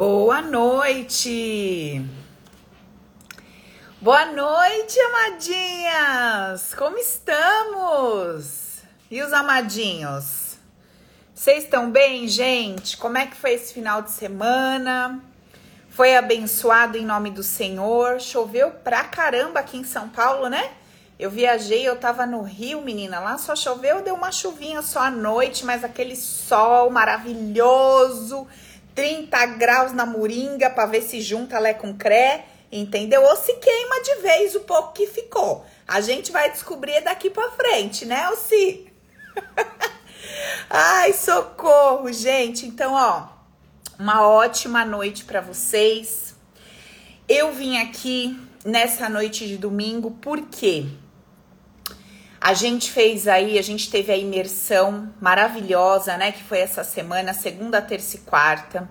Boa noite! Boa noite, amadinhas! Como estamos? E os amadinhos? Vocês estão bem, gente? Como é que foi esse final de semana? Foi abençoado em nome do Senhor? Choveu pra caramba aqui em São Paulo, né? Eu viajei, eu tava no Rio, menina, lá só choveu, deu uma chuvinha só à noite, mas aquele sol maravilhoso, 30 graus na moringa para ver se junta lé com cré, entendeu? Ou se queima de vez o pouco que ficou. A gente vai descobrir daqui para frente, né, Alci? Ai, socorro, gente. Então, ó, uma ótima noite para vocês. Eu vim aqui nessa noite de domingo porque a gente fez aí, a gente teve a imersão maravilhosa, né? Que foi essa semana, segunda, terça e quarta.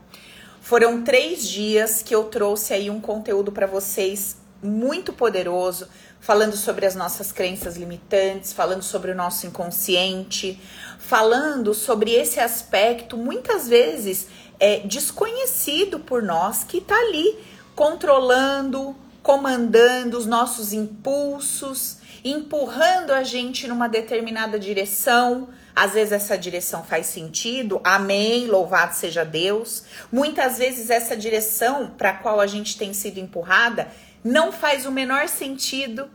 Foram três dias que eu trouxe aí um conteúdo para vocês muito poderoso, falando sobre as nossas crenças limitantes, falando sobre o nosso inconsciente, falando sobre esse aspecto muitas vezes é, desconhecido por nós que está ali controlando, comandando os nossos impulsos, empurrando a gente numa determinada direção. Às vezes essa direção faz sentido, amém, louvado seja Deus. Muitas vezes essa direção para a qual a gente tem sido empurrada não faz o menor sentido,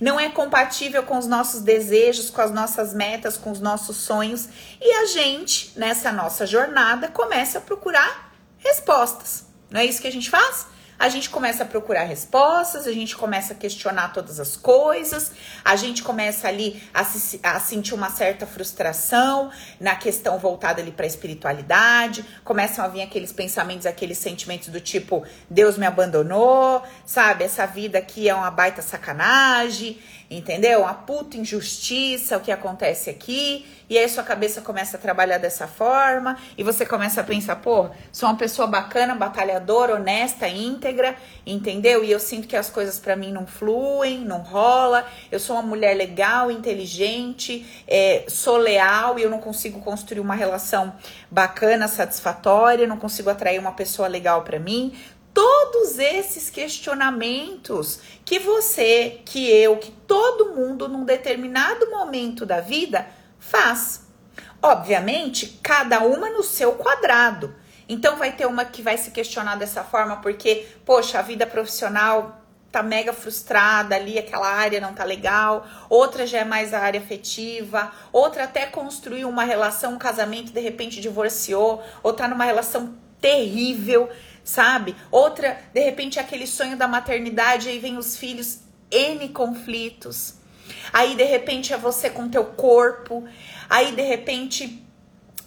não é compatível com os nossos desejos, com as nossas metas, com os nossos sonhos, e a gente, nessa nossa jornada, começa a procurar respostas. Não é isso que a gente faz? A gente começa a procurar respostas, a gente começa a questionar todas as coisas, a gente começa ali a, se, a sentir uma certa frustração na questão voltada ali para a espiritualidade, começam a vir aqueles pensamentos, aqueles sentimentos do tipo Deus me abandonou, sabe? Essa vida aqui é uma baita sacanagem, entendeu? Uma puta injustiça o que acontece aqui. E aí sua cabeça começa a trabalhar dessa forma e você começa a pensar, pô, sou uma pessoa bacana, batalhadora, honesta, íntegra, entendeu? E eu sinto que as coisas para mim não fluem, não rola. Eu sou uma mulher legal, inteligente, é, sou leal e eu não consigo construir uma relação bacana, satisfatória, não consigo atrair uma pessoa legal para mim todos esses questionamentos que você, que eu, que todo mundo num determinado momento da vida faz. Obviamente, cada uma no seu quadrado. Então vai ter uma que vai se questionar dessa forma porque, poxa, a vida profissional tá mega frustrada ali, aquela área não tá legal, outra já é mais a área afetiva, outra até construiu uma relação, um casamento, de repente divorciou, ou tá numa relação terrível, sabe? Outra, de repente, é aquele sonho da maternidade, aí vem os filhos, N conflitos. Aí de repente é você com teu corpo, aí de repente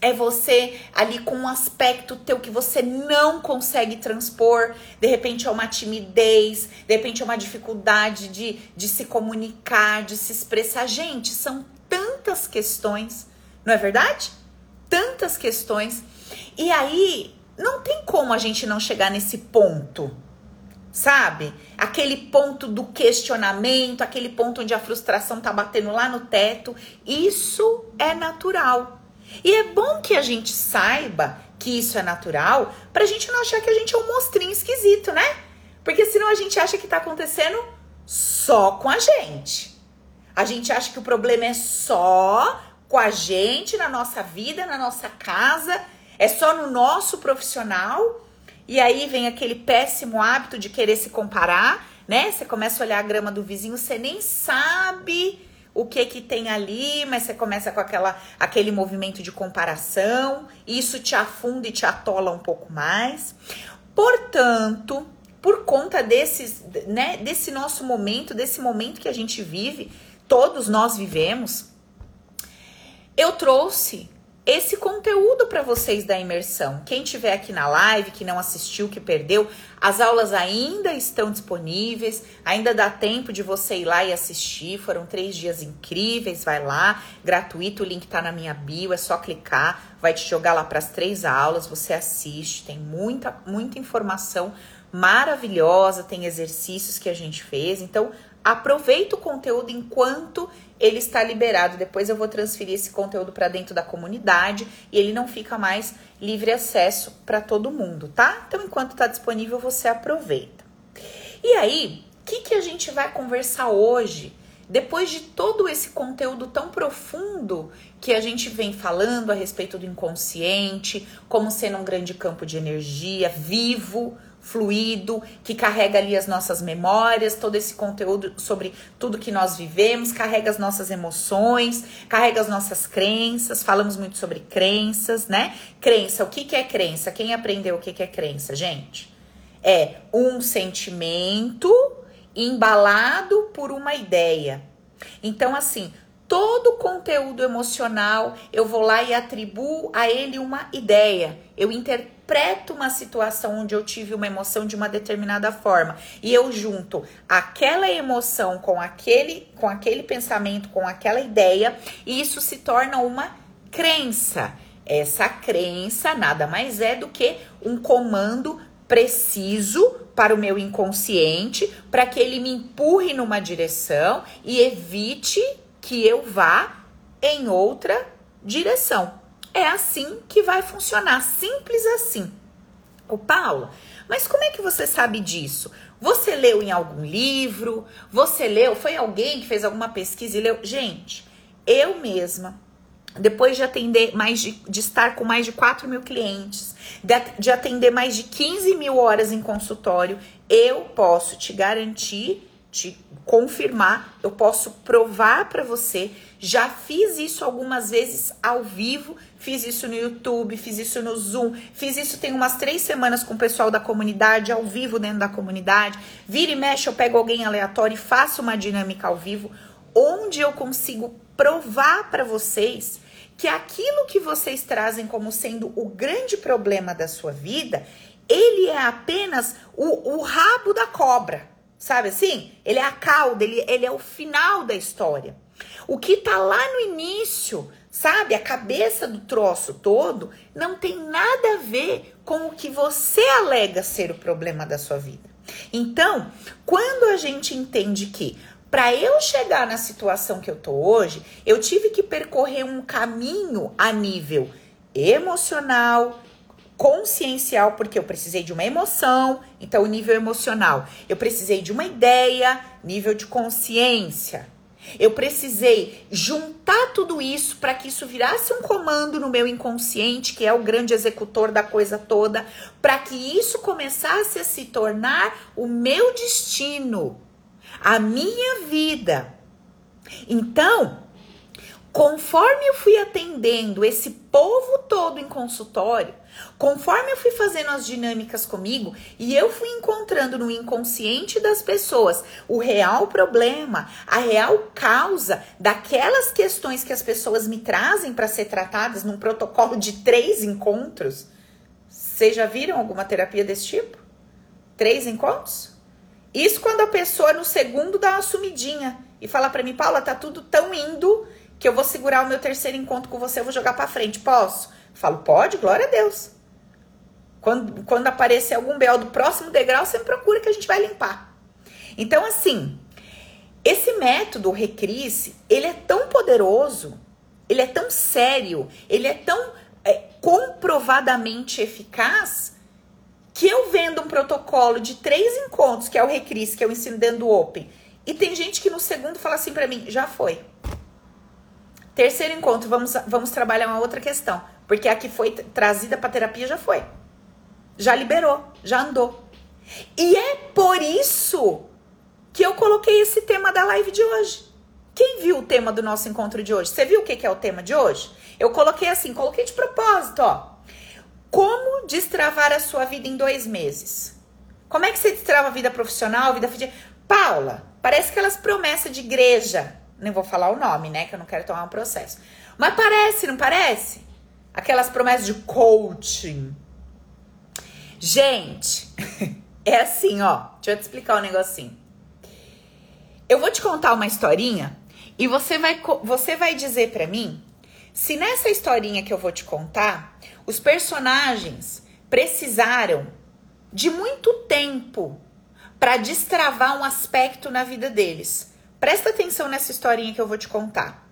é você ali com um aspecto teu que você não consegue transpor, de repente é uma timidez, de repente é uma dificuldade de, de se comunicar, de se expressar. Gente, são tantas questões, não é verdade? Tantas questões. E aí, não tem como a gente não chegar nesse ponto sabe? Aquele ponto do questionamento, aquele ponto onde a frustração tá batendo lá no teto. Isso é natural. E é bom que a gente saiba que isso é natural, pra gente não achar que a gente é um monstrinho esquisito, né? Porque senão a gente acha que tá acontecendo só com a gente. A gente acha que o problema é só com a gente, na nossa vida, na nossa casa, é só no nosso profissional e aí vem aquele péssimo hábito de querer se comparar, né? Você começa a olhar a grama do vizinho, você nem sabe o que que tem ali, mas você começa com aquela, aquele movimento de comparação, isso te afunda e te atola um pouco mais. Portanto, por conta desses, né, desse nosso momento, desse momento que a gente vive, todos nós vivemos, eu trouxe esse conteúdo para vocês da imersão. Quem tiver aqui na live, que não assistiu, que perdeu, as aulas ainda estão disponíveis, ainda dá tempo de você ir lá e assistir. Foram três dias incríveis, vai lá, gratuito, o link tá na minha bio, é só clicar, vai te jogar lá para as três aulas, você assiste, tem muita, muita informação maravilhosa, tem exercícios que a gente fez, então aproveita o conteúdo enquanto ele está liberado. Depois eu vou transferir esse conteúdo para dentro da comunidade e ele não fica mais livre acesso para todo mundo, tá? Então, enquanto está disponível, você aproveita. E aí, o que, que a gente vai conversar hoje? Depois de todo esse conteúdo tão profundo que a gente vem falando a respeito do inconsciente, como sendo um grande campo de energia vivo, fluido, que carrega ali as nossas memórias, todo esse conteúdo sobre tudo que nós vivemos, carrega as nossas emoções, carrega as nossas crenças. Falamos muito sobre crenças, né? Crença, o que, que é crença? Quem aprendeu o que, que é crença, gente? É um sentimento embalado por uma ideia. Então, assim, todo conteúdo emocional eu vou lá e atribuo a ele uma ideia. Eu interpreto uma situação onde eu tive uma emoção de uma determinada forma e eu junto aquela emoção com aquele com aquele pensamento, com aquela ideia, e isso se torna uma crença. Essa crença nada mais é do que um comando preciso para o meu inconsciente, para que ele me empurre numa direção e evite que eu vá em outra direção. É assim que vai funcionar, simples assim. O Paulo, mas como é que você sabe disso? Você leu em algum livro? Você leu? Foi alguém que fez alguma pesquisa e leu? Gente, eu mesma depois de atender mais de, de estar com mais de 4 mil clientes, de, de atender mais de 15 mil horas em consultório, eu posso te garantir, te confirmar, eu posso provar para você. Já fiz isso algumas vezes ao vivo, fiz isso no YouTube, fiz isso no Zoom, fiz isso tem umas três semanas com o pessoal da comunidade, ao vivo dentro da comunidade. Vira e mexe, eu pego alguém aleatório e faço uma dinâmica ao vivo, onde eu consigo provar para vocês que aquilo que vocês trazem como sendo o grande problema da sua vida, ele é apenas o, o rabo da cobra, sabe assim? Ele é a cauda, ele, ele é o final da história. O que tá lá no início, sabe? A cabeça do troço todo, não tem nada a ver com o que você alega ser o problema da sua vida. Então, quando a gente entende que para eu chegar na situação que eu tô hoje, eu tive que percorrer um caminho a nível emocional, consciencial, porque eu precisei de uma emoção, então nível emocional. Eu precisei de uma ideia, nível de consciência. Eu precisei juntar tudo isso para que isso virasse um comando no meu inconsciente, que é o grande executor da coisa toda, para que isso começasse a se tornar o meu destino a minha vida. Então, conforme eu fui atendendo esse povo todo em consultório, conforme eu fui fazendo as dinâmicas comigo e eu fui encontrando no inconsciente das pessoas o real problema, a real causa daquelas questões que as pessoas me trazem para ser tratadas num protocolo de três encontros. Vocês já viram alguma terapia desse tipo? Três encontros? Isso quando a pessoa no segundo dá uma sumidinha e fala para mim, Paula, tá tudo tão indo que eu vou segurar o meu terceiro encontro com você, eu vou jogar para frente. Posso? falo, pode, glória a Deus. Quando, quando aparecer algum BO do próximo degrau, você procura que a gente vai limpar. Então, assim, esse método Recris, ele é tão poderoso, ele é tão sério, ele é tão é, comprovadamente eficaz que eu vendo um protocolo de três encontros, que é o Recris, que eu ensino dentro do Open, e tem gente que no segundo fala assim para mim, já foi. Terceiro encontro, vamos, vamos trabalhar uma outra questão, porque a que foi trazida para terapia já foi. Já liberou, já andou. E é por isso que eu coloquei esse tema da live de hoje. Quem viu o tema do nosso encontro de hoje? Você viu o que é o tema de hoje? Eu coloquei assim, coloquei de propósito, ó. Como destravar a sua vida em dois meses? Como é que você destrava a vida profissional, vida afetiva? Paula, parece aquelas promessas de igreja. Nem vou falar o nome, né? Que eu não quero tomar um processo. Mas parece, não parece? Aquelas promessas de coaching. Gente, é assim, ó. Deixa eu te explicar um negocinho. Eu vou te contar uma historinha e você vai, você vai dizer para mim se nessa historinha que eu vou te contar os personagens precisaram de muito tempo para destravar um aspecto na vida deles. Presta atenção nessa historinha que eu vou te contar.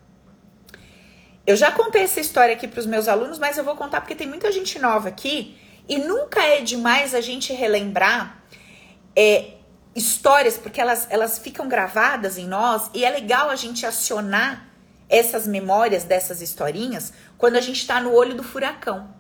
Eu já contei essa história aqui para os meus alunos, mas eu vou contar porque tem muita gente nova aqui e nunca é demais a gente relembrar é, histórias, porque elas, elas ficam gravadas em nós e é legal a gente acionar essas memórias dessas historinhas quando a gente está no olho do furacão.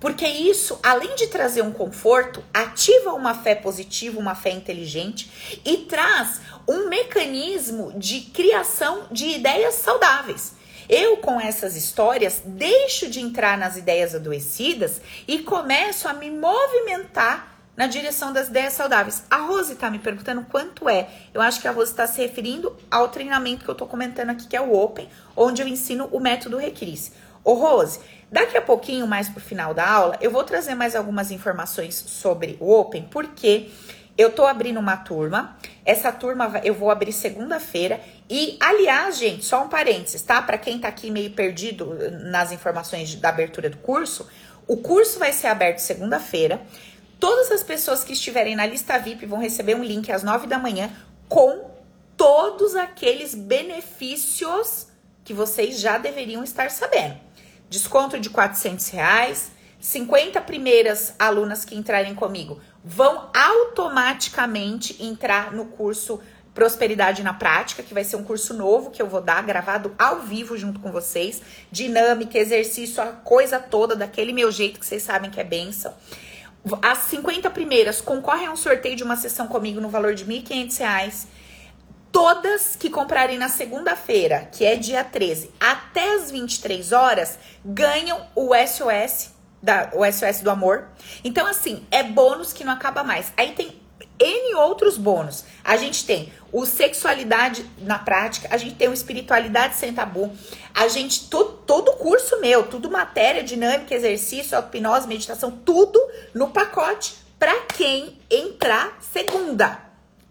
Porque isso, além de trazer um conforto, ativa uma fé positiva, uma fé inteligente e traz um mecanismo de criação de ideias saudáveis. Eu, com essas histórias, deixo de entrar nas ideias adoecidas e começo a me movimentar na direção das ideias saudáveis. A Rose está me perguntando quanto é. Eu acho que a Rose está se referindo ao treinamento que eu estou comentando aqui, que é o Open, onde eu ensino o método Recris. Ô Rose, daqui a pouquinho, mais pro final da aula, eu vou trazer mais algumas informações sobre o Open, porque eu tô abrindo uma turma. Essa turma eu vou abrir segunda-feira. E, aliás, gente, só um parênteses, tá? Para quem tá aqui meio perdido nas informações da abertura do curso, o curso vai ser aberto segunda-feira. Todas as pessoas que estiverem na lista VIP vão receber um link às 9 da manhã com todos aqueles benefícios que vocês já deveriam estar sabendo. Desconto de 400 reais, 50 primeiras alunas que entrarem comigo vão automaticamente entrar no curso Prosperidade na Prática, que vai ser um curso novo que eu vou dar, gravado ao vivo junto com vocês. Dinâmica, exercício, a coisa toda, daquele meu jeito que vocês sabem que é benção. As 50 primeiras concorrem a um sorteio de uma sessão comigo no valor de R$ 1.500. Todas que comprarem na segunda-feira, que é dia 13, até as 23 horas, ganham o SOS da, o SOS do amor. Então, assim, é bônus que não acaba mais. Aí tem N outros bônus. A gente tem o sexualidade na prática, a gente tem o espiritualidade sem tabu, a gente, todo, todo curso meu, tudo matéria, dinâmica, exercício, auto-hipnose, meditação, tudo no pacote para quem entrar segunda.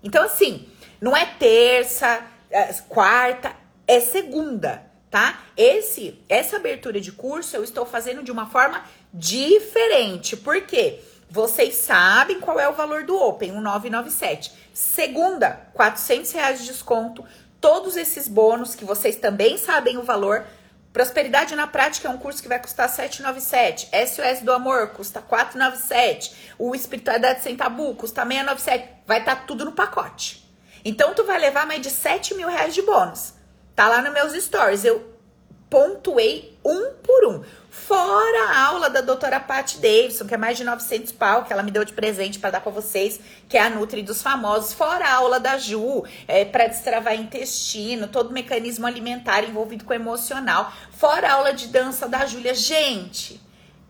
Então, assim, não é terça, é quarta, é segunda, tá? Esse, essa abertura de curso eu estou fazendo de uma forma diferente. Por quê? Vocês sabem qual é o valor do Open, 1997. Segunda, 400 reais de desconto. Todos esses bônus que vocês também sabem o valor. Prosperidade na Prática é um curso que vai custar 797. SOS do Amor custa 497. O Espiritualidade Sem Tabu custa 697. Vai estar tá tudo no pacote. Então, tu vai levar mais de 7 mil reais de bônus. Tá lá nos meus stories. Eu pontuei um por um. Fora a aula da doutora Pat Davidson, que é mais de 900 pau, que ela me deu de presente para dar para vocês, que é a Nutri dos famosos. Fora a aula da Ju, é, para destravar intestino, todo o mecanismo alimentar envolvido com emocional. Fora a aula de dança da Júlia. Gente,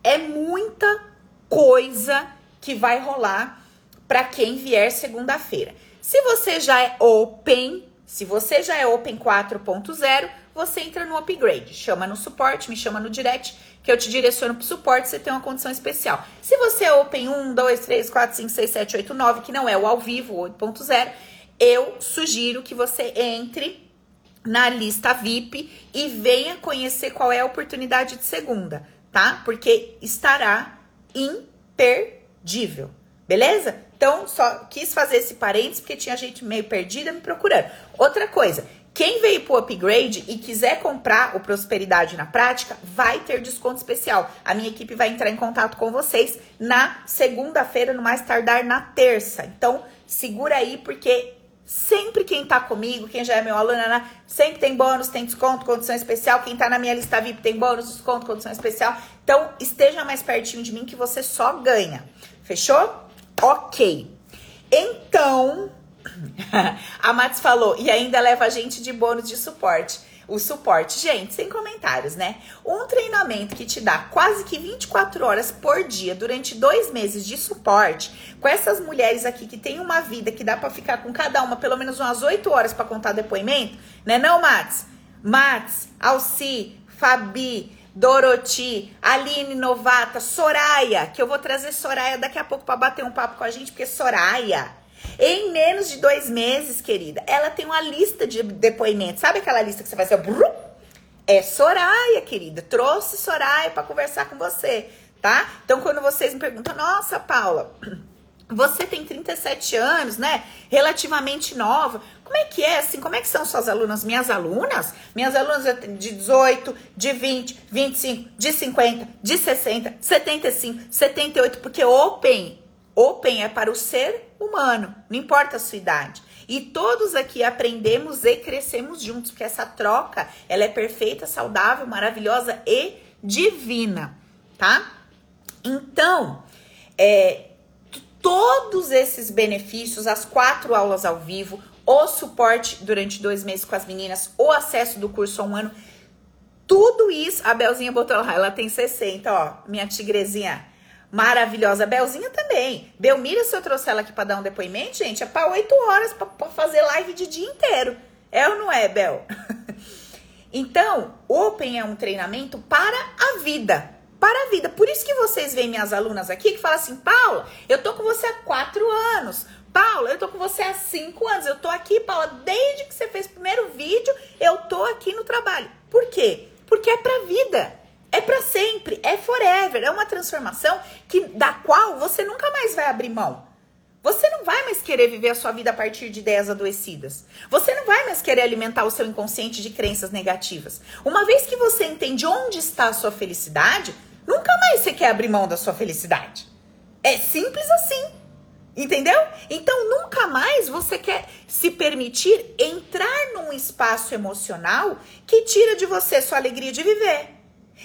é muita coisa que vai rolar para quem vier segunda-feira. Se você já é open, se você já é open 4.0, você entra no upgrade. Chama no suporte, me chama no direct, que eu te direciono pro suporte, você tem uma condição especial. Se você é Open 1, 2, 3, 4, 5, 6, 7, 8, 9, que não é o ao vivo, 8.0, eu sugiro que você entre na lista VIP e venha conhecer qual é a oportunidade de segunda, tá? Porque estará imperdível, beleza? Então, só quis fazer esse parênteses porque tinha gente meio perdida me procurando. Outra coisa, quem veio pro upgrade e quiser comprar o Prosperidade na prática, vai ter desconto especial. A minha equipe vai entrar em contato com vocês na segunda-feira, no mais tardar na terça. Então, segura aí, porque sempre quem tá comigo, quem já é meu aluno, né, sempre tem bônus, tem desconto, condição especial. Quem tá na minha lista VIP tem bônus, desconto, condição especial. Então, esteja mais pertinho de mim que você só ganha. Fechou? Ok. Então, a Mats falou, e ainda leva a gente de bônus de suporte. O suporte, gente, sem comentários, né? Um treinamento que te dá quase que 24 horas por dia durante dois meses de suporte, com essas mulheres aqui que tem uma vida que dá para ficar com cada uma pelo menos umas 8 horas para contar depoimento, né? Não, Mats? Mats, Alci, Fabi, Doroti, Aline Novata, Soraya, que eu vou trazer Soraya daqui a pouco para bater um papo com a gente, porque Soraya em menos de dois meses, querida, ela tem uma lista de depoimentos. Sabe aquela lista que você vai ser? É Soraya, querida. Trouxe Soraya para conversar com você, tá? Então, quando vocês me perguntam, nossa, Paula, Você tem 37 anos, né? Relativamente nova. Como é que é assim? Como é que são suas alunas? Minhas alunas? Minhas alunas de 18, de 20, 25, de 50, de 60, 75, 78, porque Open, Open é para o ser humano, não importa a sua idade. E todos aqui aprendemos e crescemos juntos, porque essa troca, ela é perfeita, saudável, maravilhosa e divina, tá? Então, é, todos esses benefícios, as quatro aulas ao vivo, o suporte durante dois meses com as meninas, o acesso do curso a um ano, tudo isso, a Belzinha botou lá, ela tem 60, ó, minha tigrezinha maravilhosa. Belzinha também. Belmira, se eu trouxer ela aqui para dar um depoimento, gente, é para 8 horas para fazer live de dia inteiro. É ou não é, Bel? então, Open é um treinamento para a vida para a vida. Por isso que vocês veem minhas alunas aqui que falam assim, Paula, eu tô com você há quatro anos. Paula, eu tô com você há cinco anos. Eu tô aqui, Paula, desde que você fez o primeiro vídeo, eu tô aqui no trabalho. Por quê? Porque é pra vida. É para sempre, é forever, é uma transformação que da qual você nunca mais vai abrir mão. Você não vai mais querer viver a sua vida a partir de ideias adoecidas. Você não vai mais querer alimentar o seu inconsciente de crenças negativas. Uma vez que você entende onde está a sua felicidade, Nunca mais você quer abrir mão da sua felicidade. É simples assim. Entendeu? Então nunca mais você quer se permitir entrar num espaço emocional que tira de você sua alegria de viver,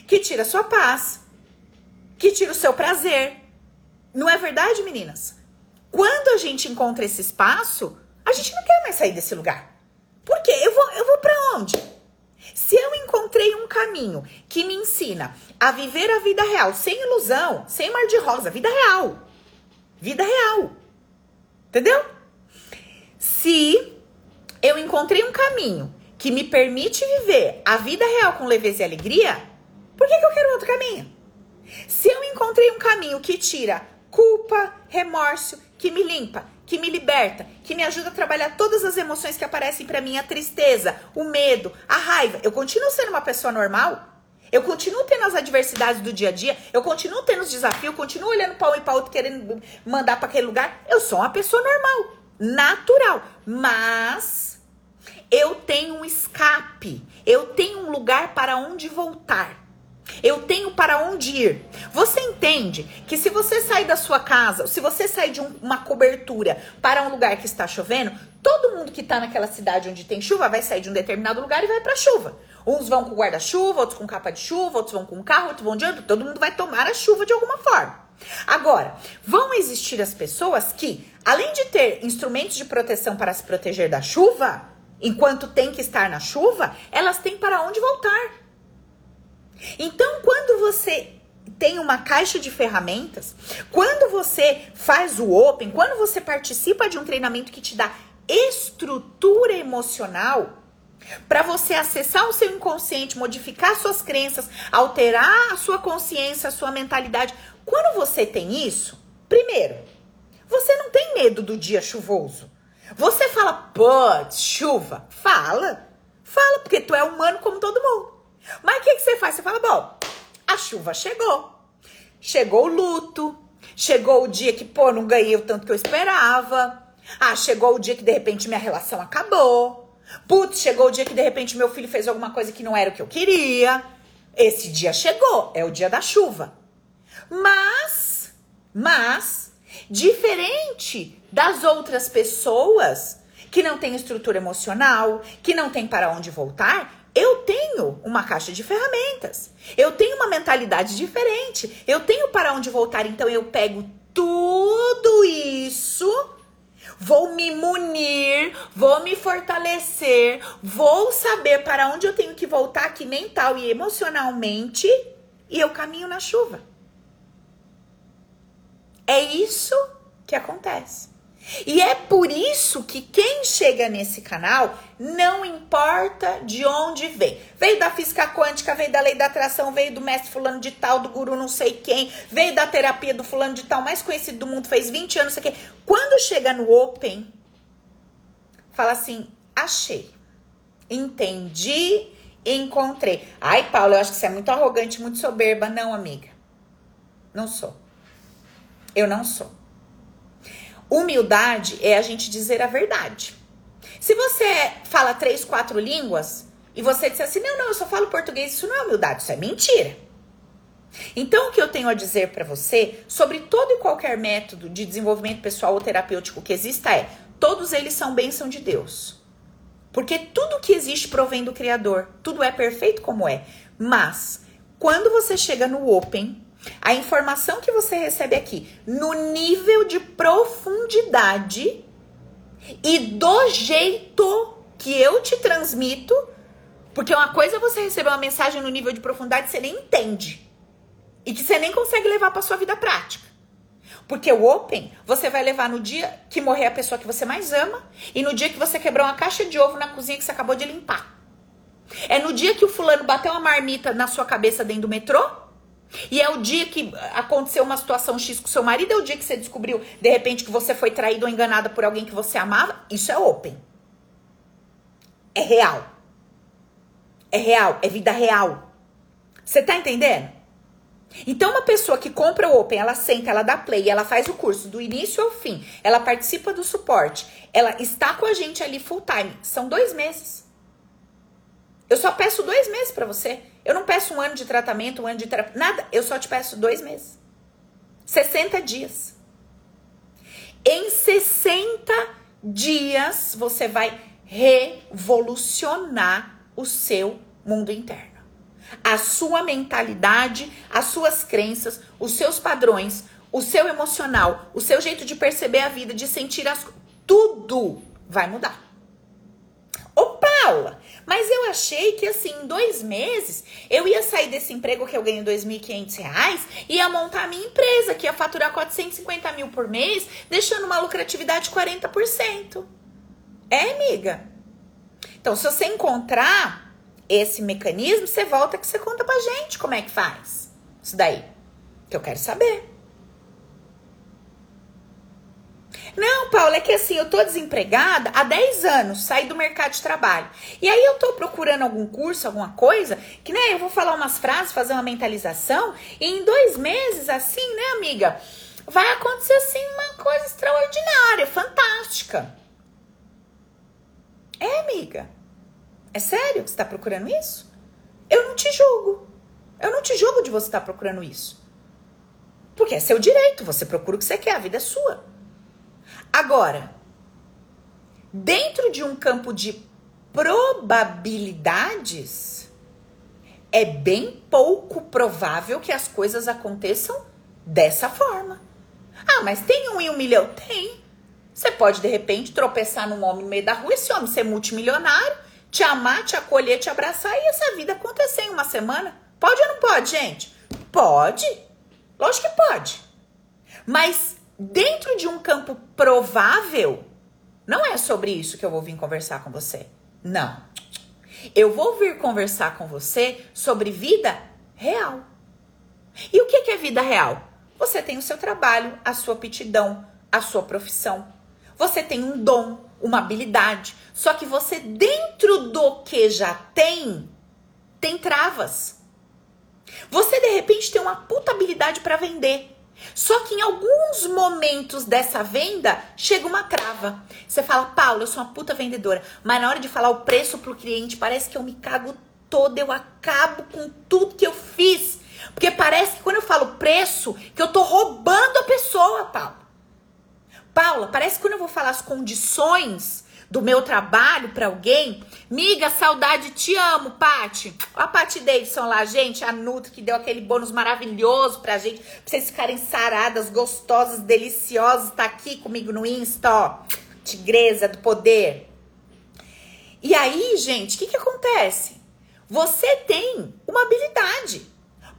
que tira sua paz, que tira o seu prazer. Não é verdade, meninas? Quando a gente encontra esse espaço, a gente não quer mais sair desse lugar. Por quê? Eu vou, eu vou para onde? Se eu encontrei um caminho que me ensina a viver a vida real, sem ilusão, sem mar de rosa, vida real. Vida real. Entendeu? Se eu encontrei um caminho que me permite viver a vida real com leveza e alegria, por que, que eu quero outro caminho? Se eu encontrei um caminho que tira culpa, remorso, que me limpa, que me liberta, que me ajuda a trabalhar todas as emoções que aparecem para mim, a tristeza, o medo, a raiva. Eu continuo sendo uma pessoa normal? Eu continuo tendo as adversidades do dia a dia, eu continuo tendo os desafios, continuo olhando para um e para outro querendo mandar para aquele lugar. Eu sou uma pessoa normal, natural, mas eu tenho um escape, eu tenho um lugar para onde voltar. Eu tenho para onde ir. Você entende que se você sair da sua casa, se você sair de um, uma cobertura para um lugar que está chovendo, todo mundo que está naquela cidade onde tem chuva vai sair de um determinado lugar e vai para a chuva. Uns vão com guarda-chuva, outros com capa de chuva, outros vão com carro, outros vão de ônibus. Todo mundo vai tomar a chuva de alguma forma. Agora, vão existir as pessoas que, além de ter instrumentos de proteção para se proteger da chuva, enquanto tem que estar na chuva, elas têm para onde voltar. Então, quando você tem uma caixa de ferramentas, quando você faz o Open, quando você participa de um treinamento que te dá estrutura emocional, para você acessar o seu inconsciente, modificar suas crenças, alterar a sua consciência, a sua mentalidade. Quando você tem isso, primeiro, você não tem medo do dia chuvoso. Você fala, putz, chuva. Fala. Fala, porque tu é humano como todo mundo. Mas o que, que você faz? Você fala, bom, a chuva chegou. Chegou o luto. Chegou o dia que, pô, não ganhei o tanto que eu esperava. Ah, chegou o dia que de repente minha relação acabou. Putz, chegou o dia que de repente meu filho fez alguma coisa que não era o que eu queria. Esse dia chegou, é o dia da chuva. Mas, mas, diferente das outras pessoas que não têm estrutura emocional, que não têm para onde voltar, eu tenho uma caixa de ferramentas. Eu tenho uma mentalidade diferente. Eu tenho para onde voltar. Então eu pego tudo isso, vou me munir, vou me fortalecer, vou saber para onde eu tenho que voltar aqui mental e emocionalmente e eu caminho na chuva. É isso que acontece. E é por isso que quem chega nesse canal, não importa de onde vem. Veio da física quântica, veio da lei da atração, veio do mestre fulano de tal, do guru não sei quem, veio da terapia do fulano de tal, mais conhecido do mundo, fez 20 anos, não sei quem. Quando chega no Open, fala assim: achei, entendi, encontrei. Ai, Paulo, eu acho que você é muito arrogante, muito soberba. Não, amiga. Não sou. Eu não sou. Humildade é a gente dizer a verdade. Se você fala três, quatro línguas e você disser assim, não, não, eu só falo português, isso não é humildade, isso é mentira. Então, o que eu tenho a dizer para você sobre todo e qualquer método de desenvolvimento pessoal ou terapêutico que exista é: todos eles são bênção de Deus. Porque tudo que existe provém do Criador, tudo é perfeito como é. Mas, quando você chega no Open, a informação que você recebe aqui, no nível de profundidade e do jeito que eu te transmito, porque uma coisa é você receber uma mensagem no nível de profundidade que você nem entende e que você nem consegue levar para sua vida prática. Porque o Open você vai levar no dia que morrer a pessoa que você mais ama e no dia que você quebrou uma caixa de ovo na cozinha que você acabou de limpar. É no dia que o fulano bateu uma marmita na sua cabeça dentro do metrô e é o dia que aconteceu uma situação X com seu marido, é o dia que você descobriu, de repente, que você foi traído ou enganada por alguém que você amava. Isso é open. É real. É real, é vida real. Você tá entendendo? Então, uma pessoa que compra o Open, ela senta, ela dá play, ela faz o curso do início ao fim, ela participa do suporte, ela está com a gente ali full time. São dois meses. Eu só peço dois meses para você. Eu não peço um ano de tratamento, um ano de terapia, nada. Eu só te peço dois meses. 60 dias. Em 60 dias, você vai revolucionar o seu mundo interno. A sua mentalidade, as suas crenças, os seus padrões, o seu emocional, o seu jeito de perceber a vida, de sentir as tudo vai mudar. Ô Paula, mas eu achei que assim, em dois meses, eu ia sair desse emprego que eu ganho R$ 2.500, ia montar a minha empresa, que ia faturar 450 mil por mês, deixando uma lucratividade de 40%. É, amiga? Então, se você encontrar esse mecanismo, você volta que você conta pra gente como é que faz. Isso daí. Que eu quero saber. Não, Paula, é que assim, eu tô desempregada há 10 anos, saí do mercado de trabalho. E aí eu tô procurando algum curso, alguma coisa, que né, eu vou falar umas frases, fazer uma mentalização, e em dois meses, assim, né, amiga, vai acontecer assim uma coisa extraordinária, fantástica. É, amiga. É sério que você tá procurando isso? Eu não te julgo. Eu não te julgo de você estar tá procurando isso. Porque é seu direito, você procura o que você quer, a vida é sua. Agora, dentro de um campo de probabilidades, é bem pouco provável que as coisas aconteçam dessa forma. Ah, mas tem um em um milhão? Tem. Você pode, de repente, tropeçar num homem no meio da rua, esse homem ser multimilionário, te amar, te acolher, te abraçar e essa vida acontecer em uma semana. Pode ou não pode, gente? Pode. Lógico que pode. Mas dentro de um campo provável, não é sobre isso que eu vou vir conversar com você. Não. Eu vou vir conversar com você sobre vida real. E o que é vida real? Você tem o seu trabalho, a sua aptidão, a sua profissão. Você tem um dom, uma habilidade. Só que você, dentro do que já tem, tem travas. Você, de repente, tem uma puta habilidade para vender. Só que em alguns momentos dessa venda chega uma trava. Você fala, Paulo, eu sou uma puta vendedora, mas na hora de falar o preço pro cliente, parece que eu me cago toda, eu acabo com tudo que eu fiz. Porque parece que quando eu falo preço, que eu tô roubando a pessoa, Paulo. Paula, parece que quando eu vou falar as condições do meu trabalho para alguém. Miga, saudade, te amo, Pati. A Pati Davidson lá, gente, a Nutri que deu aquele bônus maravilhoso pra gente, pra vocês ficarem saradas, gostosas, deliciosas, tá aqui comigo no Insta, ó. Tigresa do poder. E aí, gente, o que que acontece? Você tem uma habilidade.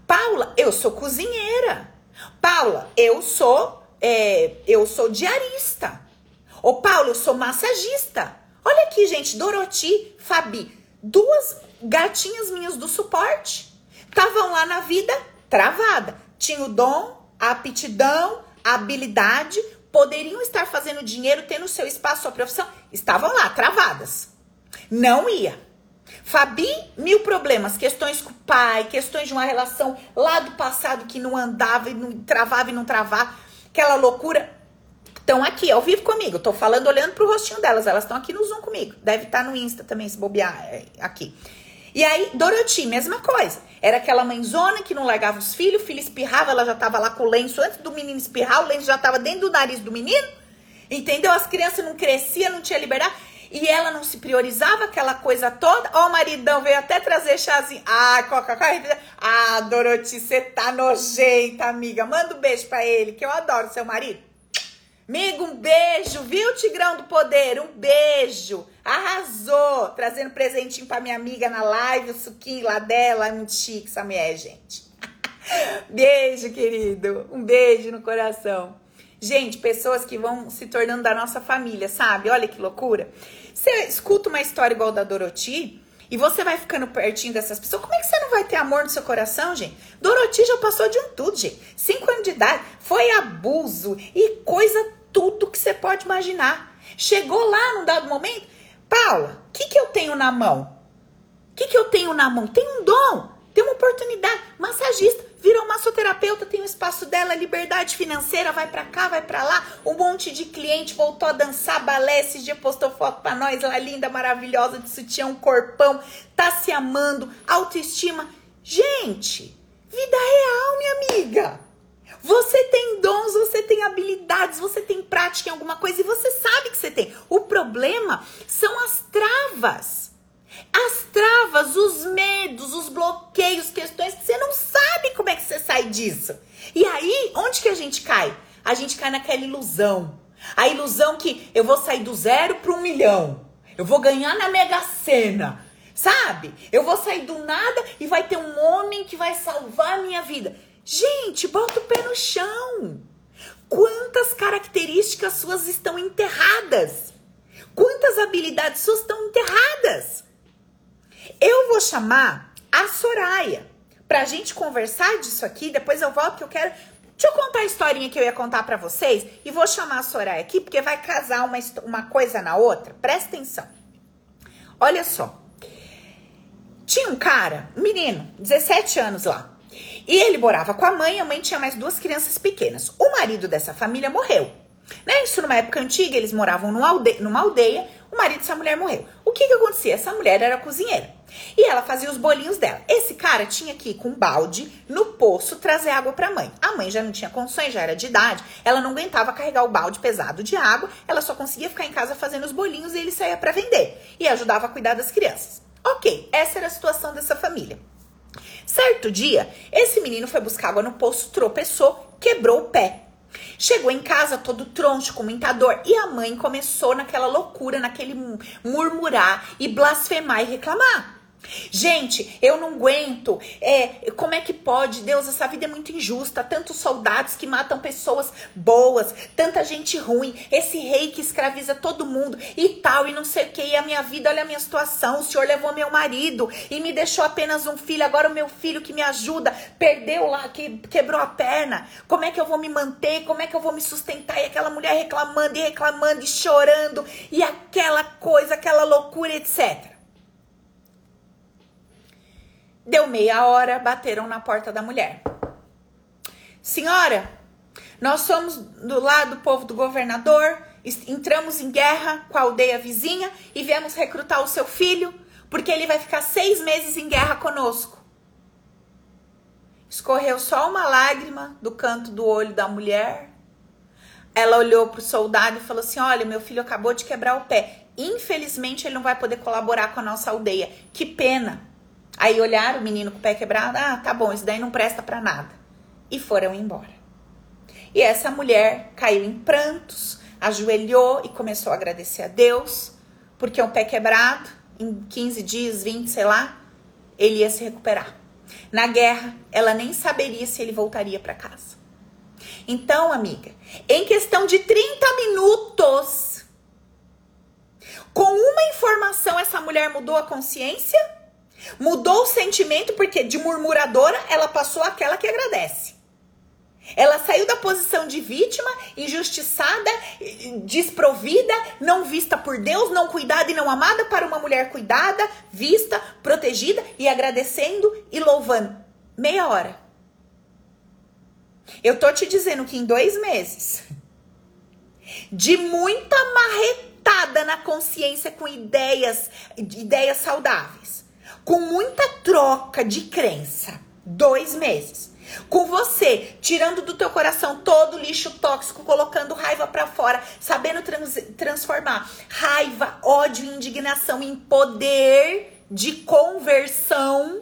Paula, eu sou cozinheira. Paula, eu sou é, eu sou diarista. Ô, Paulo, eu sou massagista. Olha aqui, gente, Doroti, Fabi, duas gatinhas minhas do suporte. Estavam lá na vida travada. Tinha o dom, a aptidão, a habilidade, poderiam estar fazendo dinheiro, tendo seu espaço, sua profissão. Estavam lá, travadas. Não ia. Fabi, mil problemas, questões com o pai, questões de uma relação lá do passado que não andava e não travava e não travava, aquela loucura Estão aqui, ao vivo comigo. Tô falando olhando pro rostinho delas. Elas estão aqui no Zoom comigo. Deve estar tá no Insta também, se bobear é, aqui. E aí, Doroti, mesma coisa. Era aquela mãezona que não largava os filhos, o filho espirrava, ela já tava lá com o lenço antes do menino espirrar, o lenço já tava dentro do nariz do menino. Entendeu? As crianças não cresciam, não tinha liberdade. E ela não se priorizava, aquela coisa toda. Ó, o maridão veio até trazer chazinho. Ah, Coca-Cola. Ah, Doroti, você tá nojenta, amiga. Manda um beijo pra ele, que eu adoro seu marido. Amigo, um beijo, viu, Tigrão do Poder? Um beijo. Arrasou. Trazendo presentinho pra minha amiga na live, o suquinho lá dela. Muito chique essa mulher, gente. beijo, querido. Um beijo no coração. Gente, pessoas que vão se tornando da nossa família, sabe? Olha que loucura. Você escuta uma história igual da Doroti e você vai ficando pertinho dessas pessoas. Como é que você não vai ter amor no seu coração, gente? Doroti já passou de um tudo, gente. Cinco anos de idade, foi abuso e coisa tudo que você pode imaginar. Chegou lá num dado momento, Paula, o que, que eu tenho na mão? O que, que eu tenho na mão? Tem um dom, tem uma oportunidade. Massagista, virou massoterapeuta, tem o espaço dela, liberdade financeira, vai para cá, vai para lá. Um monte de cliente voltou a dançar balé, esse dia postou foto pra nós, ela linda, maravilhosa, de sutiã, um corpão, tá se amando, autoestima. Gente, vida real, minha amiga. Você tem dons, você tem habilidades, você tem prática em alguma coisa e você sabe que você tem. O problema são as travas. As travas, os medos, os bloqueios, questões que você não sabe como é que você sai disso. E aí, onde que a gente cai? A gente cai naquela ilusão. A ilusão que eu vou sair do zero para um milhão. Eu vou ganhar na Mega Sena. Sabe? Eu vou sair do nada e vai ter um homem que vai salvar a minha vida. Gente, bota o pé no chão. Quantas características suas estão enterradas? Quantas habilidades suas estão enterradas? Eu vou chamar a Soraya pra gente conversar disso aqui. Depois eu volto que eu quero. Deixa eu contar a historinha que eu ia contar para vocês e vou chamar a Soraya aqui porque vai casar uma, uma coisa na outra. Presta atenção. Olha só. Tinha um cara, um menino, 17 anos lá. E ele morava com a mãe, a mãe tinha mais duas crianças pequenas. O marido dessa família morreu. Né? Isso numa época antiga, eles moravam numa aldeia, numa aldeia, o marido dessa mulher morreu. O que que acontecia? Essa mulher era cozinheira. E ela fazia os bolinhos dela. Esse cara tinha que ir com um balde no poço trazer água para a mãe. A mãe já não tinha condições, já era de idade, ela não aguentava carregar o balde pesado de água, ela só conseguia ficar em casa fazendo os bolinhos e ele saía para vender e ajudava a cuidar das crianças. Ok, essa era a situação dessa família. Certo dia, esse menino foi buscar água no poço, tropeçou, quebrou o pé. Chegou em casa todo troncho, com muita dor, e a mãe começou naquela loucura, naquele murmurar e blasfemar e reclamar. Gente, eu não aguento. É, como é que pode? Deus, essa vida é muito injusta. Tantos soldados que matam pessoas boas, tanta gente ruim, esse rei que escraviza todo mundo e tal, e não sei o que. E a minha vida, olha a minha situação. O senhor levou meu marido e me deixou apenas um filho. Agora o meu filho que me ajuda perdeu lá, que quebrou a perna. Como é que eu vou me manter? Como é que eu vou me sustentar? E aquela mulher reclamando e reclamando e chorando, e aquela coisa, aquela loucura, etc. Deu meia hora, bateram na porta da mulher. Senhora, nós somos do lado do povo do governador, entramos em guerra com a aldeia vizinha e viemos recrutar o seu filho, porque ele vai ficar seis meses em guerra conosco. Escorreu só uma lágrima do canto do olho da mulher. Ela olhou para o soldado e falou assim: Olha, meu filho acabou de quebrar o pé. Infelizmente, ele não vai poder colaborar com a nossa aldeia. Que pena. Aí olharam o menino com o pé quebrado, ah, tá bom, isso daí não presta para nada. E foram embora. E essa mulher caiu em prantos, ajoelhou e começou a agradecer a Deus, porque um pé quebrado, em 15 dias, 20, sei lá, ele ia se recuperar. Na guerra, ela nem saberia se ele voltaria para casa. Então, amiga, em questão de 30 minutos, com uma informação, essa mulher mudou a consciência Mudou o sentimento porque de murmuradora ela passou aquela que agradece. Ela saiu da posição de vítima, injustiçada, desprovida, não vista por Deus, não cuidada e não amada, para uma mulher cuidada, vista, protegida e agradecendo e louvando. Meia hora. Eu tô te dizendo que em dois meses de muita marretada na consciência com ideias, ideias saudáveis, com muita troca de crença. Dois meses. Com você tirando do teu coração todo o lixo tóxico, colocando raiva para fora, sabendo trans transformar raiva, ódio e indignação em poder de conversão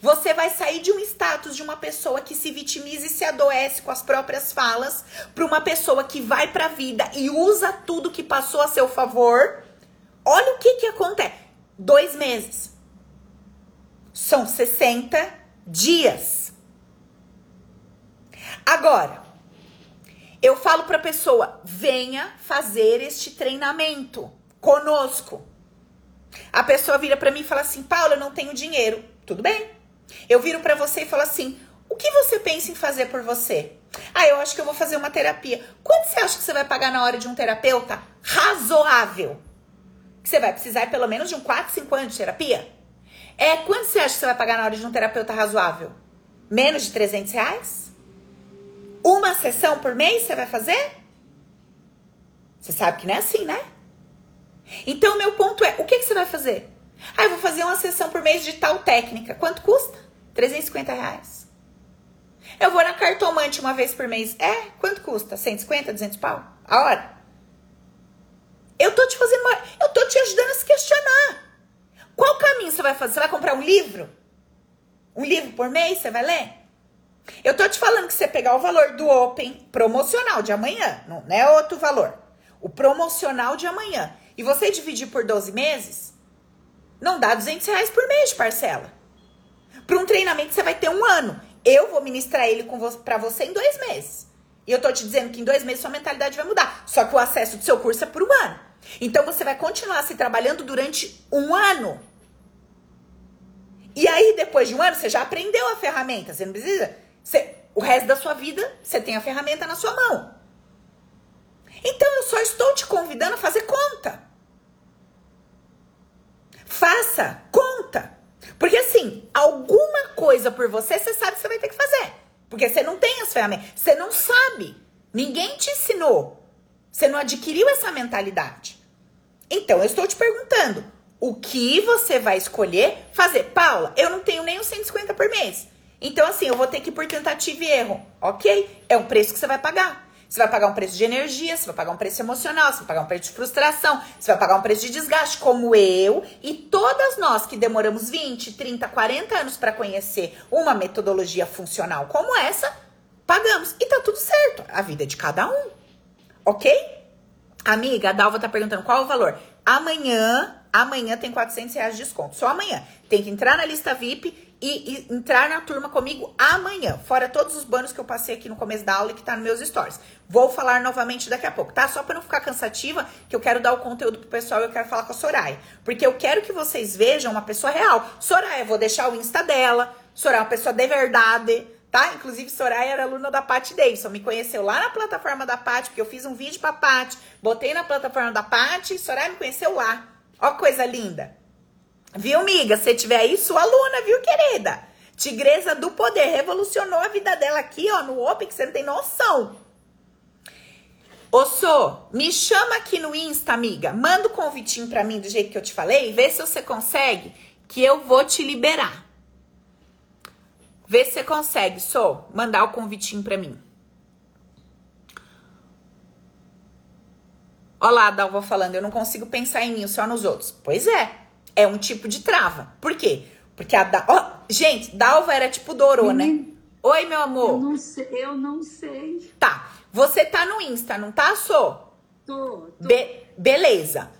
você vai sair de um status de uma pessoa que se vitimiza e se adoece com as próprias falas para uma pessoa que vai para a vida e usa tudo que passou a seu favor. Olha o que que acontece. Dois meses. São 60 dias. Agora, eu falo para a pessoa: venha fazer este treinamento conosco. A pessoa vira para mim e fala assim: Paula, eu não tenho dinheiro. Tudo bem. Eu viro para você e falo assim: o que você pensa em fazer por você? Ah, eu acho que eu vou fazer uma terapia. Quanto você acha que você vai pagar na hora de um terapeuta razoável? Que você vai precisar pelo menos de um 4, 5 anos de terapia? É, quanto você acha que você vai pagar na hora de um terapeuta razoável? Menos de 300 reais? Uma sessão por mês você vai fazer? Você sabe que não é assim, né? Então, meu ponto é: o que, que você vai fazer? Ah, eu vou fazer uma sessão por mês de tal técnica. Quanto custa? 350 reais. Eu vou na cartomante uma vez por mês. É? Quanto custa? 150, 200 pau? A hora? Eu tô te fazendo uma... Eu tô te ajudando a se questionar. Qual caminho você vai fazer? Você vai comprar um livro? Um livro por mês você vai ler? Eu tô te falando que você pegar o valor do Open promocional de amanhã, não é outro valor. O promocional de amanhã. E você dividir por 12 meses, não dá 200 reais por mês de parcela. Para um treinamento você vai ter um ano. Eu vou ministrar ele para você em dois meses. E eu tô te dizendo que em dois meses sua mentalidade vai mudar. Só que o acesso do seu curso é por um ano. Então você vai continuar se trabalhando durante um ano. E aí, depois de um ano, você já aprendeu a ferramenta. Você não precisa. Você, o resto da sua vida, você tem a ferramenta na sua mão. Então eu só estou te convidando a fazer conta. Faça conta. Porque assim, alguma coisa por você, você sabe que você vai ter que fazer. Porque você não tem as ferramentas, você não sabe. Ninguém te ensinou. Você não adquiriu essa mentalidade. Então, eu estou te perguntando, o que você vai escolher fazer? Paula, eu não tenho nem os 150 por mês. Então, assim, eu vou ter que ir por tentativa e erro. Ok? É um preço que você vai pagar. Você vai pagar um preço de energia, você vai pagar um preço emocional, você vai pagar um preço de frustração, você vai pagar um preço de desgaste, como eu e todas nós que demoramos 20, 30, 40 anos para conhecer uma metodologia funcional como essa, pagamos. E tá tudo certo. A vida é de cada um. Ok? Amiga, a Dalva tá perguntando qual o valor. Amanhã, amanhã tem 400 reais de desconto. Só amanhã. Tem que entrar na lista VIP e, e, entrar na turma comigo amanhã. Fora todos os bônus que eu passei aqui no começo da aula e que tá nos meus stories. Vou falar novamente daqui a pouco, tá? Só para não ficar cansativa, que eu quero dar o conteúdo pro pessoal e eu quero falar com a Soraya. Porque eu quero que vocês vejam uma pessoa real. Soraya, vou deixar o Insta dela. Soraya é uma pessoa de verdade, tá? Inclusive, Soraya era aluna da Paty Davidson. Me conheceu lá na plataforma da Paty, porque eu fiz um vídeo pra Paty. Botei na plataforma da Paty. Soraya me conheceu lá. Ó, coisa linda. Viu, miga? Se tiver aí, sua aluna, viu, querida? Tigresa do poder, revolucionou a vida dela aqui, ó, no Open, que você não tem noção. Ô, Sô, me chama aqui no Insta, amiga. Manda o um convitinho pra mim do jeito que eu te falei. Vê se você consegue, que eu vou te liberar. Vê se você consegue, Sô, mandar o convitinho pra mim. Olá, Dalva falando, eu não consigo pensar em mim, só nos outros. Pois é, é um tipo de trava. Por quê? Porque a da... oh, gente, Dalva era tipo Dorô, né? Oi, meu amor. Eu não sei. Eu não sei. Tá. Você tá no Insta, não tá, Sô? Tô. tô. Be beleza.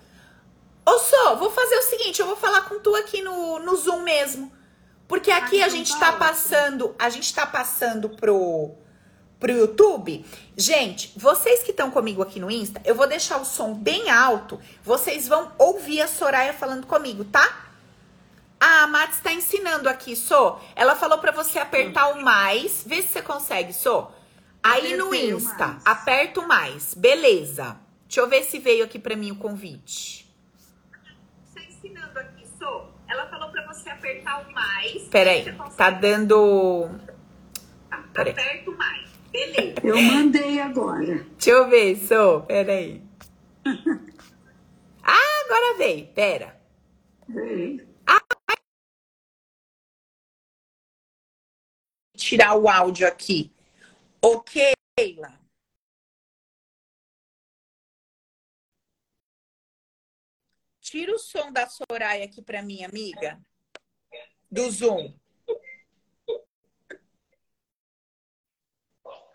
Ô, Sô, vou fazer o seguinte, eu vou falar com tu aqui no, no Zoom mesmo. Porque aqui a gente tá passando, a gente tá passando pro pro YouTube. Gente, vocês que estão comigo aqui no Insta, eu vou deixar o som bem alto. Vocês vão ouvir a Soraya falando comigo, tá? Ah, a Mati está ensinando aqui, Sô. Ela falou para você apertar o mais. Vê se você consegue, Sô. Aí no Insta, mais. aperta o mais. Beleza. Deixa eu ver se veio aqui para mim o convite. Está ensinando aqui, Sô. Ela falou você apertar o mais. Peraí, tá dando... Peraí. Aperta o mais. Beleza. Eu mandei agora. Deixa eu ver, sou. Pera aí. Ah, agora veio. Pera. Veio. Tirar o áudio aqui. Ok, Keila. Tira o som da Soraya aqui para mim, amiga. Do Zoom.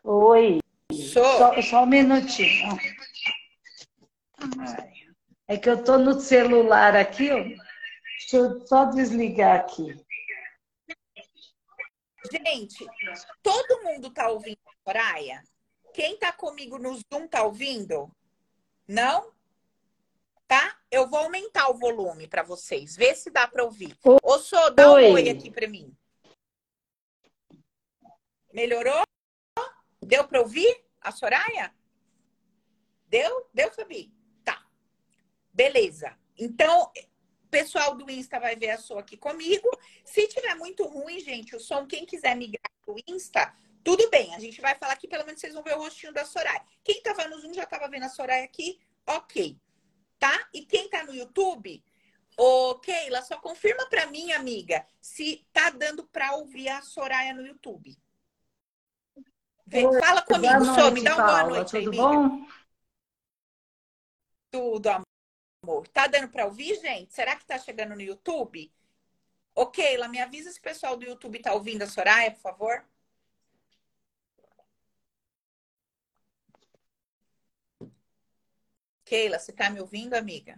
Oi. Sou. Só, só um minutinho. É que eu tô no celular aqui, ó. Deixa eu só desligar aqui. Gente, todo mundo tá ouvindo a Soraya? Quem tá comigo no Zoom tá ouvindo? Não? Tá? Eu vou aumentar o volume para vocês. Vê se dá para ouvir. Ô, Sô, dá Oi. um oi aqui para mim. Melhorou? Deu para ouvir a Soraya? Deu? Deu, Fabi? Tá. Beleza. Então, o pessoal do Insta vai ver a sua aqui comigo. Se tiver muito ruim, gente, o som, quem quiser migrar pro Insta, tudo bem. A gente vai falar aqui, pelo menos vocês vão ver o rostinho da Soraya. Quem tava no Zoom já tava vendo a Soraya aqui, ok. Tá? E quem tá no YouTube, ô Keila, só confirma pra mim, amiga, se tá dando pra ouvir a Soraya no YouTube. Vem, fala comigo, Boa Sô, noite, me dá uma boa noite Tudo amiga. bom? Tudo, amor. Tá dando pra ouvir, gente? Será que tá chegando no YouTube? Ô, Keila, me avisa se o pessoal do YouTube tá ouvindo a Soraya, por favor. Keila, você tá me ouvindo, amiga?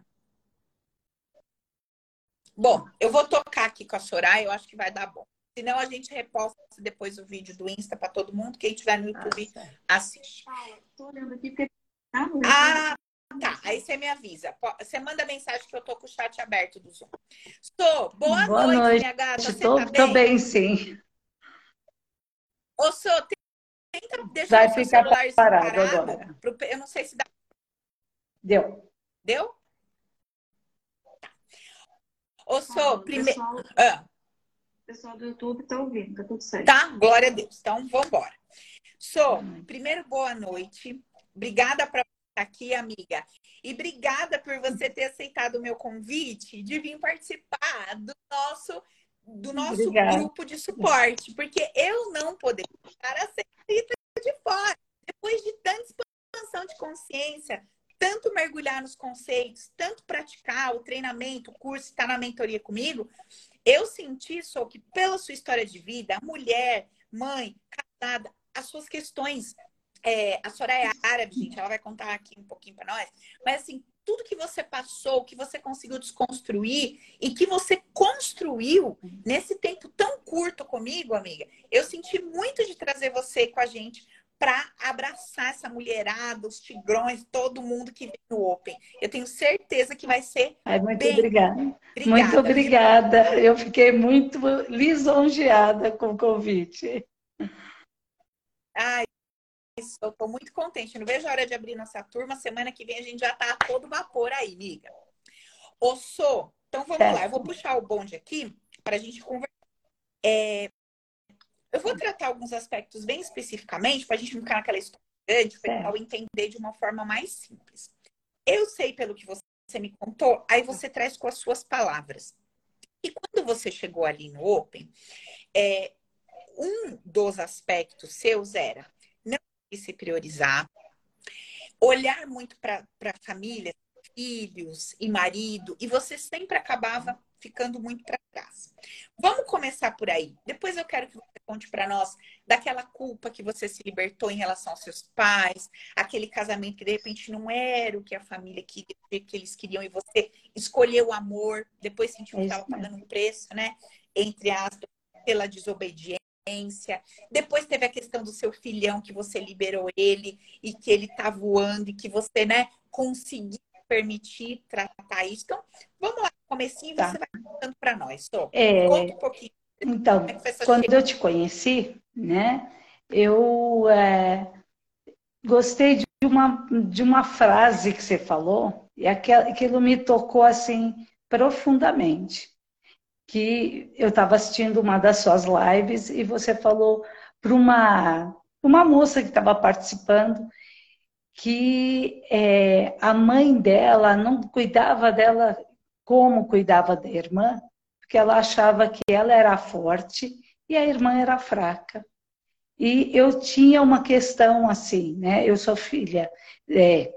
Bom, eu vou tocar aqui com a Soraya, eu acho que vai dar bom. Senão a gente reposta depois o vídeo do Insta pra todo mundo. Quem tiver no YouTube, assiste. Tô olhando aqui porque. Ah, não. Ah, tá. Aí você me avisa. Você manda mensagem que eu tô com o chat aberto do Zoom. Sou. Boa, Boa noite, noite. minha gata. Você Tô, tá tô bem? bem, sim. Ô, Sou, tenta deixar Vai o seu ficar celular parado parado. agora. pro- Eu não sei se dá. Deu. Deu? Tá. Ô, Sou, o primeiro. pessoal, Ah, o pessoal do YouTube tá ouvindo, tá tudo certo. tá? Glória a Deus. Então, vamos embora. Sou, primeiro, boa noite. Obrigada por estar aqui, amiga. E obrigada por você ter aceitado o meu convite de vir participar do nosso, do nosso Obrigada. grupo de suporte. Porque eu não poderia estar a ser de fora. Depois de tanta expansão de consciência, tanto mergulhar nos conceitos, tanto praticar o treinamento, o curso, estar na mentoria comigo, eu senti só que pela sua história de vida, mulher, mãe, casada, as suas questões, é, a Soraya é árabe, gente, ela vai contar aqui um pouquinho para nós, mas assim, tudo que você passou, que você conseguiu desconstruir e que você construiu nesse tempo tão curto comigo, amiga, eu senti muito de trazer você com a gente para abraçar essa mulherada, os tigrões, todo mundo que vem no Open. Eu tenho certeza que vai ser Ai, muito Bem, obrigada. obrigada. Muito obrigada. Eu fiquei muito lisonjeada com o convite. Ai, eu tô muito contente. Não vejo a hora de abrir nossa turma. Semana que vem a gente já tá a todo vapor aí, amiga. Ô, Sô, então vamos lá. Eu vou puxar o bonde aqui para a gente conversar. É, eu vou tratar alguns aspectos bem especificamente para a gente não ficar naquela história grande, para o entender de uma forma mais simples. Eu sei pelo que você me contou, aí você traz com as suas palavras. E quando você chegou ali no Open, é, um dos aspectos seus era não se priorizar, olhar muito para a família, filhos e marido, e você sempre acabava ficando muito para trás. Vamos começar por aí. Depois eu quero que você conte para nós daquela culpa que você se libertou em relação aos seus pais, aquele casamento que de repente não era o que a família queria, que eles queriam, e você escolheu o amor, depois sentiu que É estava pagando um preço, né? Entre aspas, pela desobediência. Depois teve a questão do seu filhão, que você liberou ele e que ele tá voando e que você, né, conseguiu permitir tratar isso. Então, vamos lá, no comecinho, Tá. você vai contando para nós. É, Conta um pouquinho então, é quando eu te conheci, né, eu é, gostei de uma, de uma frase que você falou, e aquilo me tocou assim profundamente. Que eu estava assistindo uma das suas lives e você falou para uma uma moça que estava participando que é, a mãe dela não cuidava dela como cuidava da irmã, porque ela achava que ela era forte e a irmã era fraca. E eu tinha uma questão assim, né? Eu sou filha é,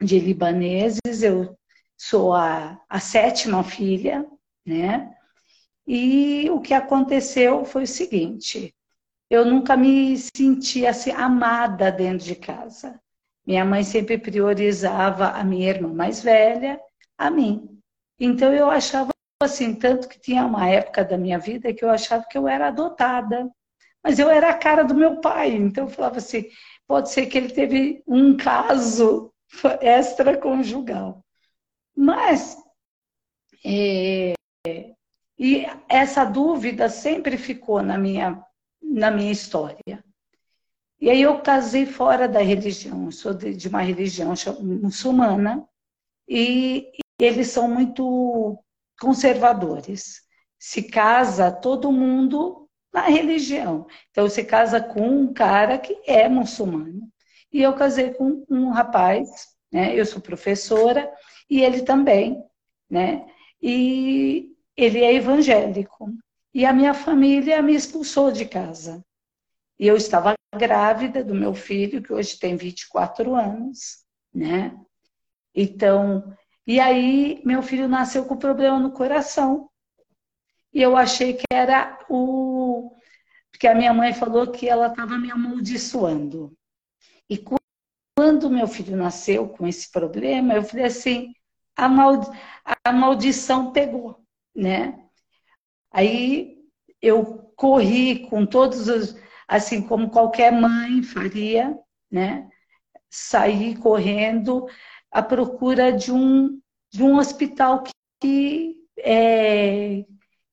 de libaneses, eu sou a, a sétima filha, né? E o que aconteceu foi o seguinte: eu nunca me senti assim amada dentro de casa. Minha mãe sempre priorizava a minha irmã mais velha, a mim. Então eu achava assim, tanto que tinha uma época da minha vida que eu achava que eu era adotada. Mas eu era a cara do meu pai, então eu falava assim, pode ser que ele teve um caso extraconjugal. Mas é, e essa dúvida sempre ficou na minha na minha história. E aí eu casei fora da religião, sou de, de uma religião muçulmana e eles são muito conservadores. Se casa todo mundo na religião. Então se casa com um cara que é muçulmano. E eu casei com um rapaz, né? Eu sou professora e ele também, né? E ele é evangélico. E a minha família me expulsou de casa. E eu estava grávida do meu filho, que hoje tem 24 anos, né? Então, e aí meu filho nasceu com problema no coração. E eu achei que era o. Porque a minha mãe falou que ela estava me amaldiçoando. E quando meu filho nasceu com esse problema, eu falei assim: a, maldi... a maldição pegou, né? Aí eu corri com todos os, assim como qualquer mãe faria, né? Saí correndo à procura de um, de um hospital que, que, é,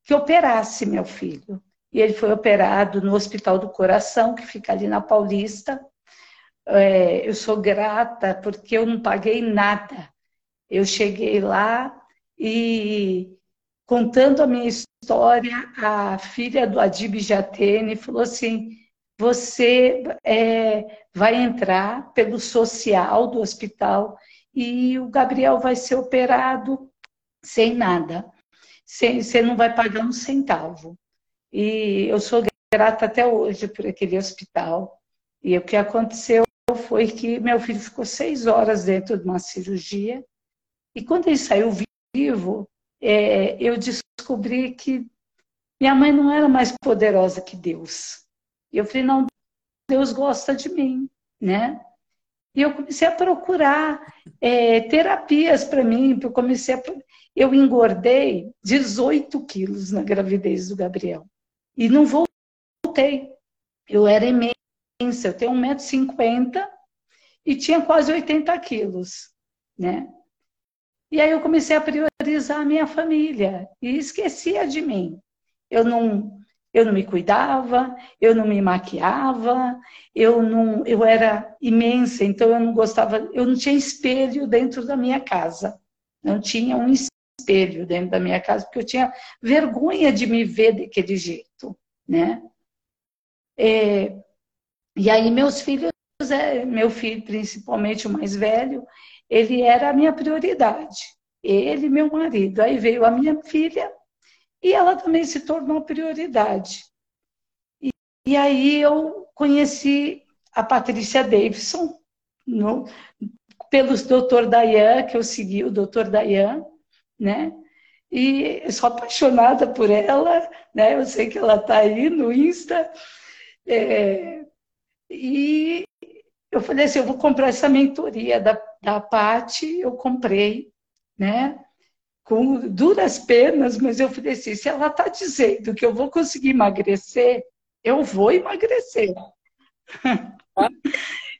que operasse meu filho. E ele foi operado no Hospital do Coração, que fica ali na Paulista. É, eu sou grata porque eu não paguei nada. Eu cheguei lá e contando a minha história, a filha do Adib Jatene falou assim: você é, vai entrar pelo social do hospital e o Gabriel vai ser operado sem nada. Você não vai pagar um centavo. E eu sou grata até hoje por aquele hospital. E o que aconteceu foi que meu filho ficou seis horas dentro de uma cirurgia. E quando ele saiu vivo, é, eu descobri que minha mãe não era mais poderosa que Deus. E eu falei, não, Deus gosta de mim, né? E eu comecei a procurar é, terapias para mim, eu comecei a... Eu engordei 18 quilos na gravidez do Gabriel. E não voltei. Eu era imensa, eu tenho 1,50m e tinha quase 80 quilos, né? E aí eu comecei a priorizar a minha família e esquecia de mim. Eu não, eu não me cuidava, eu não me maquiava, eu não, eu era imensa, então eu não gostava, eu não tinha espelho dentro da minha casa. Não tinha um espelho dentro da minha casa porque eu tinha vergonha de me ver daquele jeito, né? É, e aí meus filhos, é, meu filho principalmente o mais velho, ele era a minha prioridade. Ele, meu marido. Aí veio a minha filha e ela também se tornou prioridade. E, e aí eu conheci a Patrícia Davidson, no, pelos doutor Dayan, que eu segui o doutor Dayan, né? E eu sou apaixonada por ela, né? Eu sei que ela está aí no Insta. É, e eu falei assim, eu vou comprar essa mentoria da, da Pati, eu comprei, né? Com duras penas, mas eu falei assim, se ela está dizendo que eu vou conseguir emagrecer, eu vou emagrecer.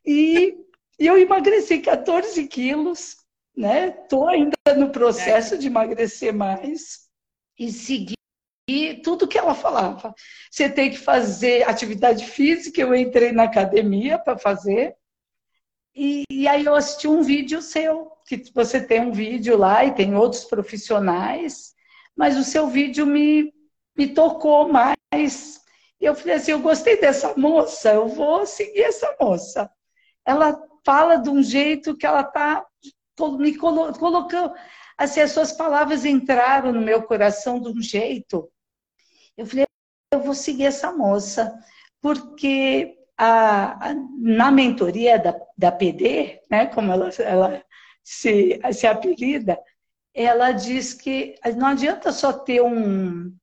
e, e eu emagreci 14 quilos, né? Estou ainda no processo é. de emagrecer mais e seguir tudo que ela falava. Você tem que fazer atividade física, eu entrei na academia para fazer, e, e, aí eu assisti um vídeo seu, que você tem um vídeo lá e tem outros profissionais, mas o seu vídeo me, me tocou mais. E eu falei assim: eu gostei dessa moça, eu vou seguir essa moça. Ela fala de um jeito que ela está me colocando. Assim, as suas palavras entraram no meu coração de um jeito. Eu falei: eu vou seguir essa moça, porque a, a, na mentoria da, da PD, né, como ela, ela se, se apelida, ela diz que não adianta só ter um,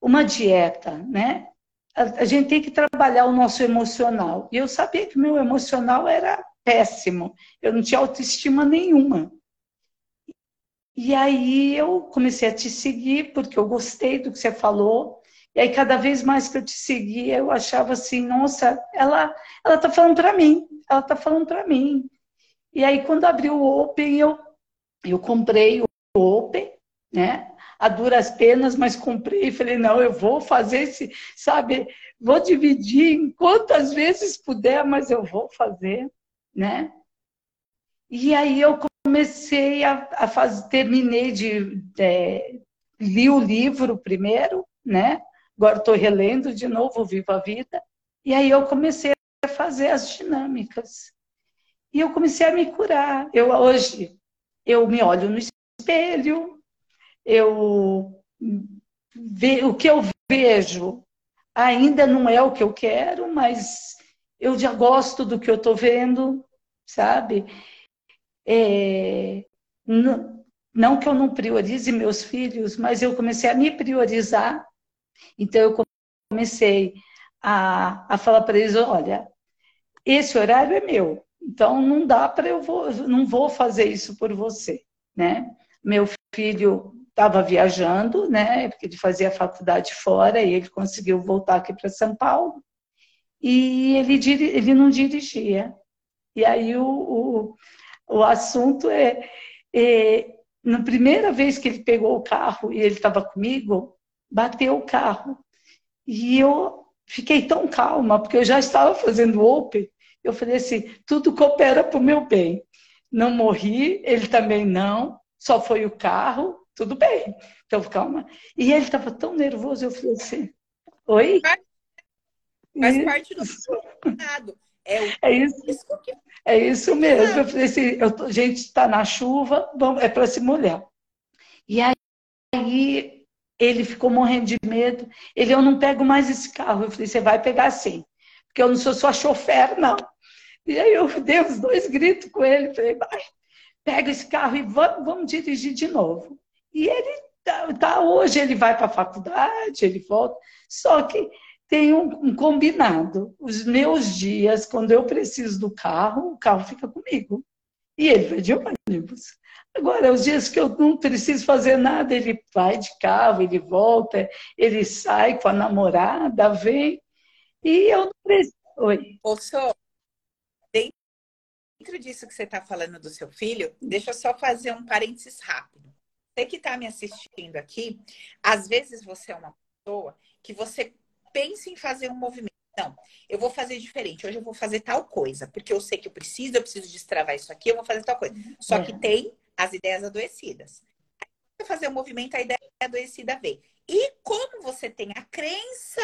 uma dieta, né? A, a gente tem que trabalhar o nosso emocional. E eu sabia que meu emocional era péssimo. Eu não tinha autoestima nenhuma. E aí eu comecei a te seguir porque eu gostei do que você falou. E aí cada vez mais que eu te seguia, eu achava assim, nossa, ela ela tá falando para mim, ela tá falando para mim. E aí quando abriu o Open, eu eu comprei o Open, né? A duras penas, mas comprei e falei, não, eu vou fazer esse, sabe, vou dividir em quantas vezes puder, mas eu vou fazer, né? E aí eu comecei a, a fazer, terminei de, é, li o livro primeiro, né? Agora estou relendo de novo Viva a Vida. E aí eu comecei a fazer as dinâmicas. E eu comecei a me curar. Eu hoje eu me olho no espelho, eu ve, o que eu vejo ainda não é o que eu quero, mas eu já gosto do que eu estou vendo, sabe? É, não, não que eu não priorize meus filhos, mas eu comecei a me priorizar. Então eu comecei a, a falar para eles, olha, esse horário é meu, então não dá para eu vou, não vou fazer isso por você, né? Meu filho estava viajando, né? Porque ele fazia faculdade fora e ele conseguiu voltar aqui para São Paulo e ele, ele não dirigia. E aí o, o, o assunto é, é, na primeira vez que ele pegou o carro e ele estava comigo, bateu o carro. E eu fiquei tão calma, porque eu já estava fazendo open. Eu falei assim: tudo coopera para o meu bem. Não morri, ele também não, só foi o carro, tudo bem. Então, calma. E ele estava tão nervoso, eu falei assim: oi? Faz, parte do. É, o... é isso. É isso mesmo. Eu falei assim, eu tô, gente está na chuva, vamos, é para se molhar. E aí ele ficou morrendo de medo. Ele, eu não pego mais esse carro. Eu falei, você vai pegar sim. Porque eu não sou sua chofer, não. E aí eu dei os dois gritos com ele. Falei, vai, pega esse carro e vamos, vamos dirigir de novo. E ele tá, tá hoje, ele vai para a faculdade, ele volta. Só que tem um, um, combinado. Os meus dias, quando eu preciso do carro, o carro fica comigo. E ele vai de ônibus. Agora, os dias que eu não preciso fazer nada, ele vai de carro, ele volta, ele sai com a namorada, vem. E eu não preciso. Oi. Ô, dentro disso que você está falando do seu filho, deixa eu só fazer um parênteses rápido. Você que está me assistindo aqui, às vezes você é uma pessoa que você pense em fazer um movimento. Não, eu vou fazer diferente. Hoje eu vou fazer tal coisa, porque eu sei que eu preciso, eu preciso destravar isso aqui, eu vou fazer tal coisa. Só é. que tem as ideias adoecidas. Aí, fazer um movimento, a ideia adoecida vem. E como você tem a crença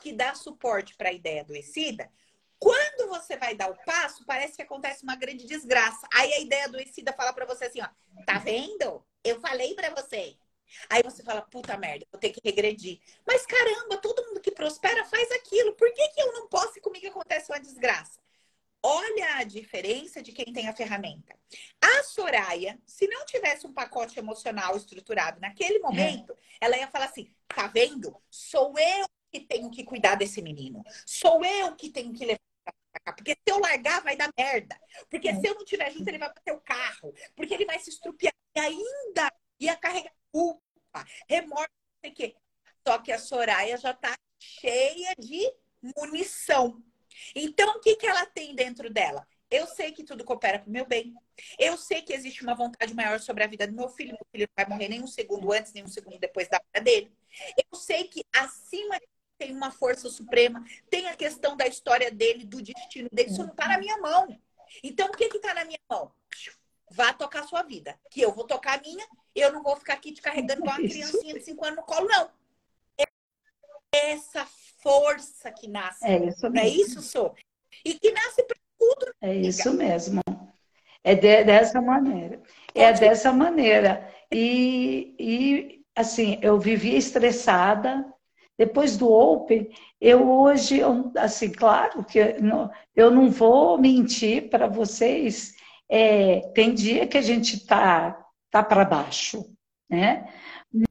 que dá suporte para a ideia adoecida, quando você vai dar o passo, parece que acontece uma grande desgraça. Aí a ideia adoecida fala para você assim, ó, tá vendo? Eu falei para você. Aí você fala, puta merda, vou ter que regredir. Mas caramba, todo mundo que prospera faz aquilo. Por que, que eu não posso e comigo acontece uma desgraça? Olha a diferença de quem tem a ferramenta. A Soraya, se não tivesse um pacote emocional estruturado naquele é. momento, é. ela ia falar assim: tá vendo? Sou eu que tenho que cuidar desse menino. Sou eu que tenho que levar porque se eu largar, vai dar merda. Porque é. se eu não tiver junto, ele vai bater o carro. Porque ele vai se estrupiar. E ainda ia carregar culpa, remorso, não sei o quê. Só que a Soraya já tá cheia de munição. Então, o que, que ela tem dentro dela? Eu sei que tudo coopera para o meu bem. Eu sei que existe uma vontade maior sobre a vida do meu filho. Meu filho não vai morrer nem um segundo antes, nem um segundo depois da vida dele. Eu sei que acima tem uma força suprema, tem a questão da história dele, do destino dele. Isso não está na minha mão. Então, o que está na minha mão? Vá tocar a sua vida. Que eu vou tocar a minha, eu não vou ficar aqui te carregando com uma criancinha de 5 anos no colo, não. Essa força que nasce. É isso é mesmo. isso, Sô? E que nasce para tudo. É isso mesmo. É de- dessa maneira. É dessa maneira. E, e, assim, eu vivia estressada. Depois do Open, eu hoje, eu, assim, claro que eu não, eu não vou mentir para vocês. É, tem dia que a gente tá, tá para baixo, né?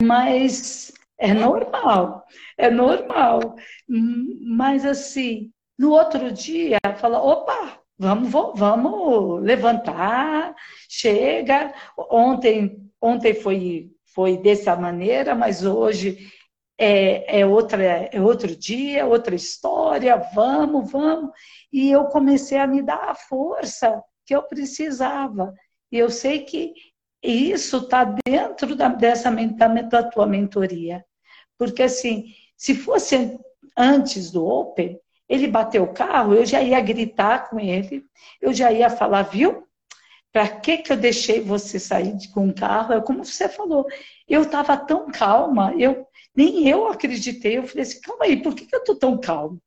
Mas é normal, é normal. Mas, assim, no outro dia, fala, opa, vamos, vamos levantar, chega. Ontem, ontem foi, foi dessa maneira, mas hoje é, é, outra, é outro dia, outra história, vamos, vamos. E eu comecei a me dar a força que eu precisava. E eu sei que isso está dentro da, dessa, da, da tua mentoria. Porque, assim, se fosse antes do Open, ele bateu o carro, eu já ia gritar com ele, eu já ia falar, viu? Para que, que eu deixei você sair de- com o carro? É como você falou, eu estava tão calma, eu nem eu acreditei. Eu falei assim, calma aí, por que, que eu estou tão calma?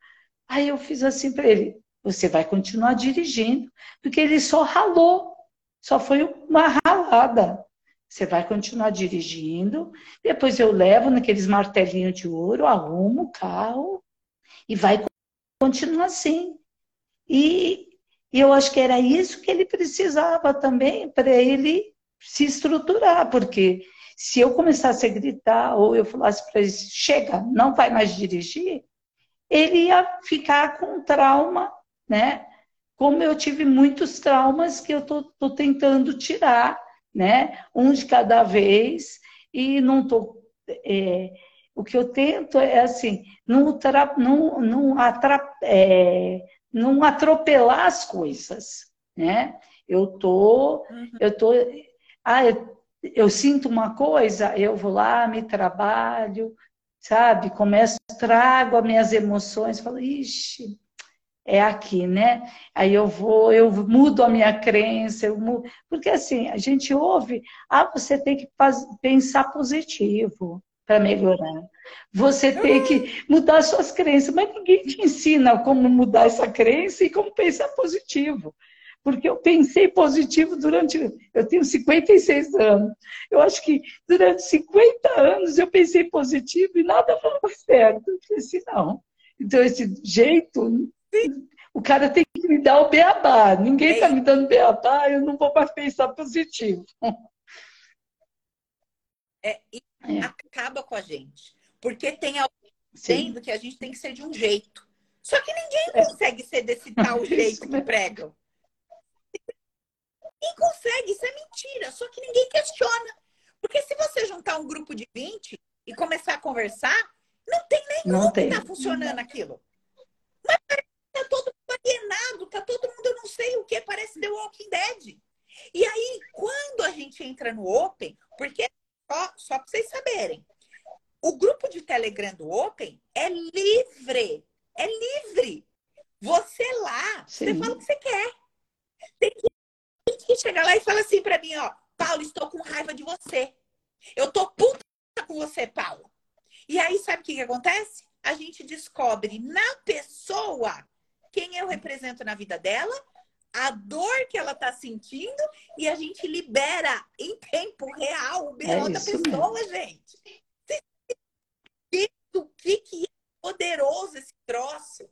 Aí eu fiz assim para ele, você vai continuar dirigindo, porque ele só ralou, só foi uma Você vai continuar dirigindo, depois eu levo naqueles martelinhos de ouro, arrumo o carro e vai continuar assim. E, e eu acho que era isso que ele precisava também para ele se estruturar, porque se eu começasse a gritar ou eu falasse para ele, chega, não vai mais dirigir, ele ia ficar com trauma, né? Como eu tive muitos traumas que eu estou tentando tirar, né? Um de cada vez, e não tô. é, o que eu tento é assim, não, não, não, atra- é, não atropelar as coisas, né? Eu tô, Uhum. eu tô, ah, eu, eu sinto uma coisa, eu vou lá, me trabalho, sabe? Começo, trago as minhas emoções, falo, ixi, é aqui, né? Aí eu vou, eu mudo a minha crença, eu mudo, porque assim, a gente ouve, ah, você tem que pensar positivo para melhorar. Você tem que mudar suas crenças, mas ninguém te ensina como mudar essa crença e como pensar positivo. Porque eu pensei positivo durante. Eu tenho 56 anos. Eu acho que durante 50 anos eu pensei positivo e nada foi certo. Eu assim, não. Então, esse jeito, o cara tem que me dar o beabá. Ninguém está me dando beabá, eu não vou mais pensar positivo. É, É. acaba com a gente. Porque tem alguém dizendo que a gente tem que ser de um jeito. Só que ninguém É. consegue ser desse tal Isso jeito que pregam. Ninguém consegue, isso é mentira. Só que ninguém questiona. Porque se você juntar um grupo de 20 e começar a conversar, não tem nenhum Não que tem. tá funcionando aquilo. Mas que tá todo mundo alienado, tá todo mundo, eu não sei o que, parece The Walking Dead. E aí, quando a gente entra no Open, porque só, só para vocês saberem, o grupo de Telegram do Open é livre. É livre. Você lá, você Sim. fala o que você quer. Tem gente que chega lá e fala assim pra mim, ó, Paulo, estou com raiva de você. Eu tô puta com você, Paulo. E aí, sabe o que, que acontece? A gente descobre na pessoa quem eu represento na vida dela, a dor que ela tá sentindo e a gente libera em tempo real o BO É da pessoa, gente. Vocês entendem O que, que é poderoso esse troço?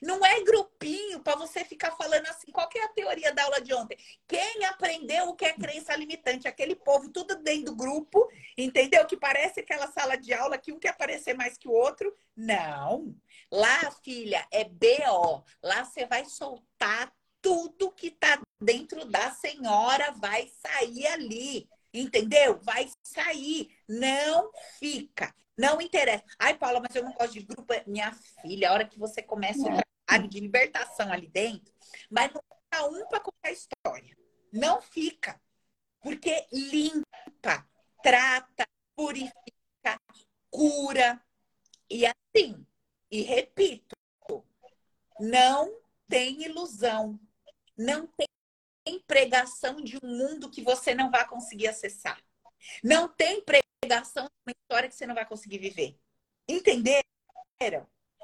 Não é grupinho para você ficar falando assim. Qual que é a teoria da aula de ontem? Quem aprendeu o que é crença limitante? Aquele povo tudo dentro do grupo, entendeu? Que parece aquela sala de aula que um quer aparecer mais que o outro. Não. Lá, filha, é BO. Lá você vai soltar tudo que tá dentro da senhora, vai sair ali. Entendeu? Vai sair. Não fica. Não interessa. Ai, Paula, mas eu não gosto de grupo. Minha filha, a hora que você começa o trabalho de libertação ali dentro, mas não fica um para contar a história. Não fica. Porque limpa, trata, purifica, cura. E assim, e repito, não tem ilusão. Não tem pregação de um mundo que você não vai conseguir acessar. Não tem pregação de uma história que você não vai conseguir viver. Entenderam?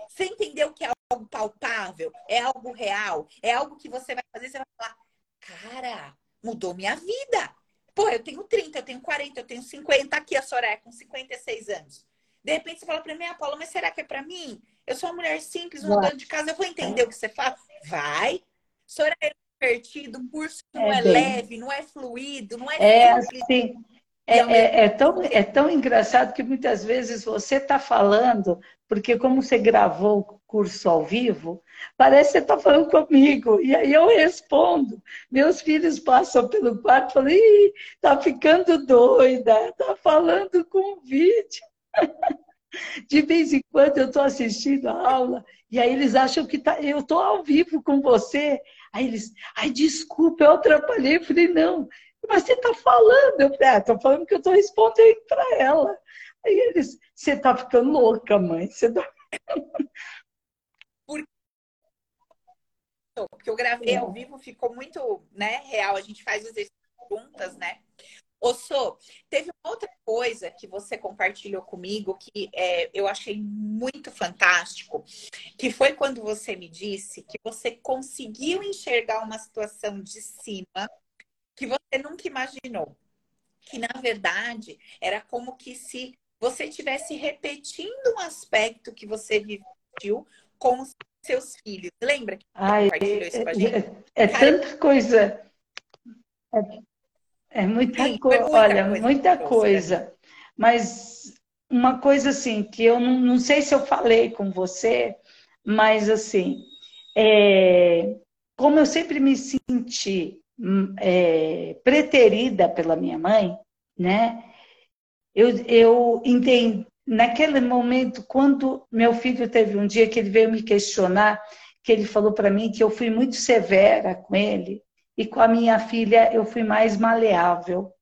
Você entendeu que é algo palpável? É algo real? É algo que você vai fazer, você vai falar, cara, mudou minha vida. Pô, eu tenho 30, eu tenho 40, eu tenho 50, aqui a Soraya com 56 anos. De repente você fala para mim, ah, Paula, mas será que é para mim? Eu sou uma mulher simples, dona de casa, eu vou entender o que você fala? Vai. Soraya é divertido, o curso não é, é leve, não é fluido, não é, é simples. Assim, é, é, é, tão, é tão engraçado que muitas vezes você está falando, porque como você gravou o curso ao vivo, parece que você está falando comigo. E aí eu respondo. Meus filhos passam pelo quarto e falam, Ih, tá ficando doida, tá falando com vídeo. De vez em quando eu estou assistindo a aula e aí eles acham que tá, eu estou ao vivo com você. Aí eles, ai, desculpa, eu atrapalhei. Eu falei, não, mas você está falando. Eu falei, ah, estou falando que eu estou respondendo para ela. Aí eles, você está ficando louca, mãe. Você tá Porque eu gravei ao vivo, ficou muito né, real. A gente faz os perguntas, né? Sô, teve outra coisa que você compartilhou comigo que é, eu achei muito fantástico, que foi quando você me disse que você conseguiu enxergar uma situação de cima que você nunca imaginou. Que, na verdade, era como que se você estivesse repetindo um aspecto que você viveu com os seus filhos. Lembra que Ai, compartilhou isso com a gente? É, é tanta coisa. É é muita, Sim, co muita olha, coisa. muita coisa. Mas uma coisa assim, que eu não, não sei se eu falei com você, mas assim, é, como eu sempre me senti é, preterida pela minha mãe, né? Eu, eu entendi, naquele momento, quando meu filho teve um dia que ele veio me questionar, que ele falou para mim que eu fui muito severa com ele, e com a minha filha eu fui mais maleável.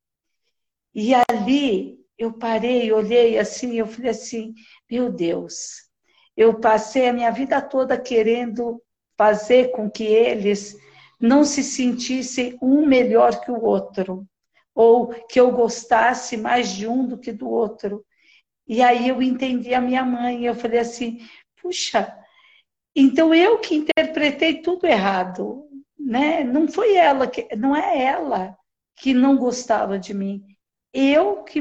E ali eu parei, olhei assim, eu falei assim: meu Deus, eu passei a minha vida toda querendo fazer com que eles não se sentissem um melhor que o outro, ou que eu gostasse mais de um do que do outro. E aí eu entendi a minha mãe, eu falei assim: puxa, então eu que interpretei tudo errado né? Não foi ela que, não é ela que não gostava de mim. Eu que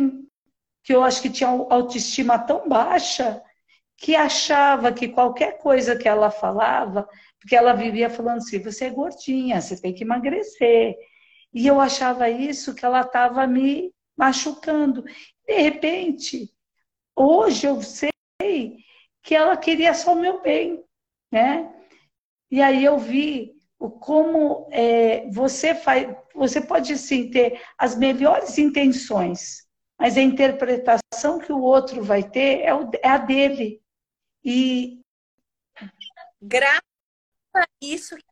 que eu acho que tinha autoestima tão baixa que achava que qualquer coisa que ela falava, porque ela vivia falando assim, você é gordinha, você tem que emagrecer. E eu achava isso que ela estava me machucando. De repente, hoje eu sei que ela queria só o meu bem, né? E aí eu vi como é, você faz, você pode sim ter as melhores intenções, mas a interpretação que o outro vai ter é, o, é a dele. E grava isso que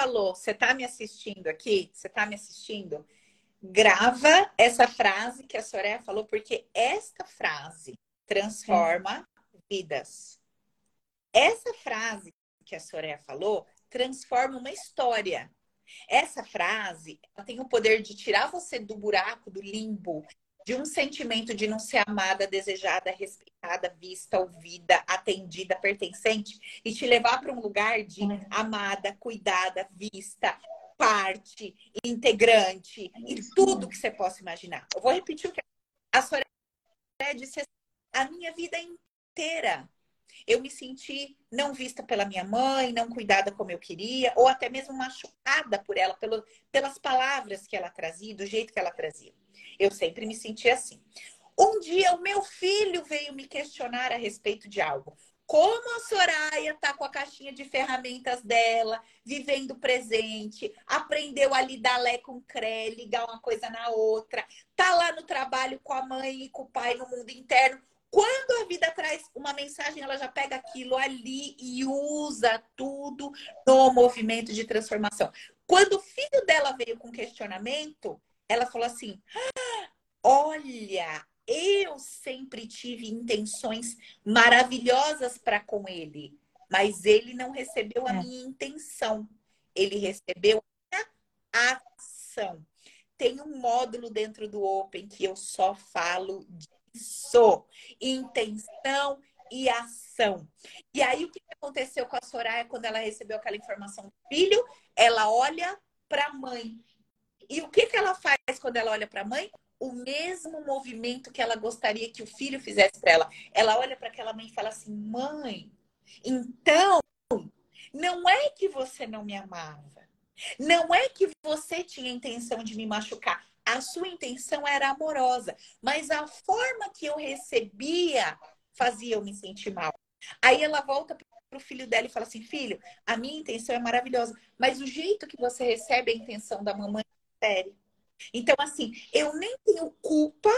falou. Você está me assistindo aqui? Você está me assistindo? Grava essa frase que a Soraya falou, porque esta frase transforma é. vidas. Essa frase que a Soraya falou transforma uma história. Essa frase tem o poder de tirar você do buraco, do limbo, de um sentimento de não ser amada, desejada, respeitada, vista, ouvida, atendida, pertencente e te levar para um lugar de amada, cuidada, vista, parte, integrante e tudo que você possa imaginar. Eu vou repetir o que a Soraya disse assim, a minha vida inteira eu me senti não vista pela minha mãe, não cuidada como eu queria, ou até mesmo machucada por ela, pelo, pelas palavras que ela trazia, do jeito que ela trazia. Eu sempre me senti assim. Um dia o meu filho veio me questionar a respeito de algo. Como a Soraya tá com a caixinha de ferramentas dela, vivendo presente, aprendeu a lidar lé com cré, ligar uma coisa na outra, tá lá no trabalho com a mãe e com o pai no mundo interno. Quando a vida traz uma mensagem, ela já pega aquilo ali e usa tudo no movimento de transformação. Quando o filho dela veio com questionamento, ela falou assim: ah, Olha, eu sempre tive intenções maravilhosas para com ele, mas ele não recebeu a é. minha intenção, ele recebeu a ação. Tem um módulo dentro do Open que eu só falo de isso. Intenção e ação. E aí, o que aconteceu com a Soraya quando ela recebeu aquela informação do filho? Ela olha para a mãe. E o que, que ela faz quando ela olha para a mãe? O mesmo movimento que ela gostaria que o filho fizesse para ela. Ela olha para aquela mãe e fala assim: mãe, então, não é que você não me amava. Não é que você tinha intenção de me machucar. A sua intenção era amorosa, mas a forma que eu recebia fazia eu me sentir mal. Aí ela volta para o filho dela e fala assim: Filho, a minha intenção é maravilhosa, mas o jeito que você recebe a intenção da mamãe é sério. Então, assim, eu nem tenho culpa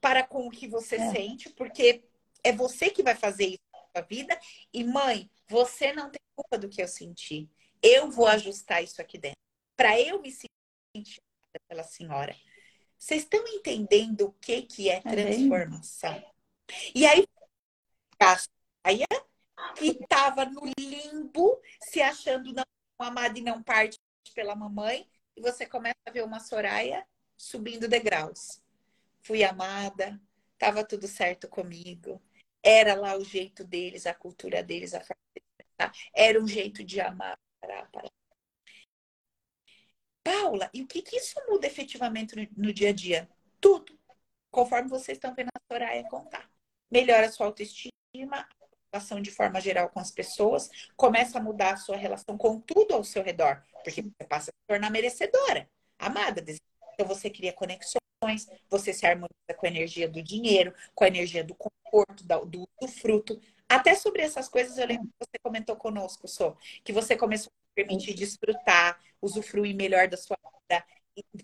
para com o que você é. sente, porque é você que vai fazer isso na sua vida. E, mãe, você não tem culpa do que eu senti. Eu vou ajustar isso aqui dentro. Para eu me sentir pela senhora. Vocês estão entendendo o que, que é, é transformação? É e aí, a saia, que estava no limbo, se achando não amada e não parte pela mamãe, e você começa a ver uma Soraya subindo degraus. Fui amada, estava tudo certo comigo, era lá o jeito deles, a cultura deles, a era um jeito de amar. Paula, e o que, que isso muda efetivamente no, no dia a dia? Tudo. Conforme vocês estão vendo a Soraya contar. Melhora a sua autoestima, relação de forma geral com as pessoas, começa a mudar a sua relação com tudo ao seu redor, porque você passa a se tornar merecedora, amada. Então você cria conexões, você se harmoniza com a energia do dinheiro, com a energia do conforto, do, do fruto. Até sobre essas coisas eu lembro que você comentou conosco, Sô, que você começou a permitir desfrutar, usufruir melhor da sua vida,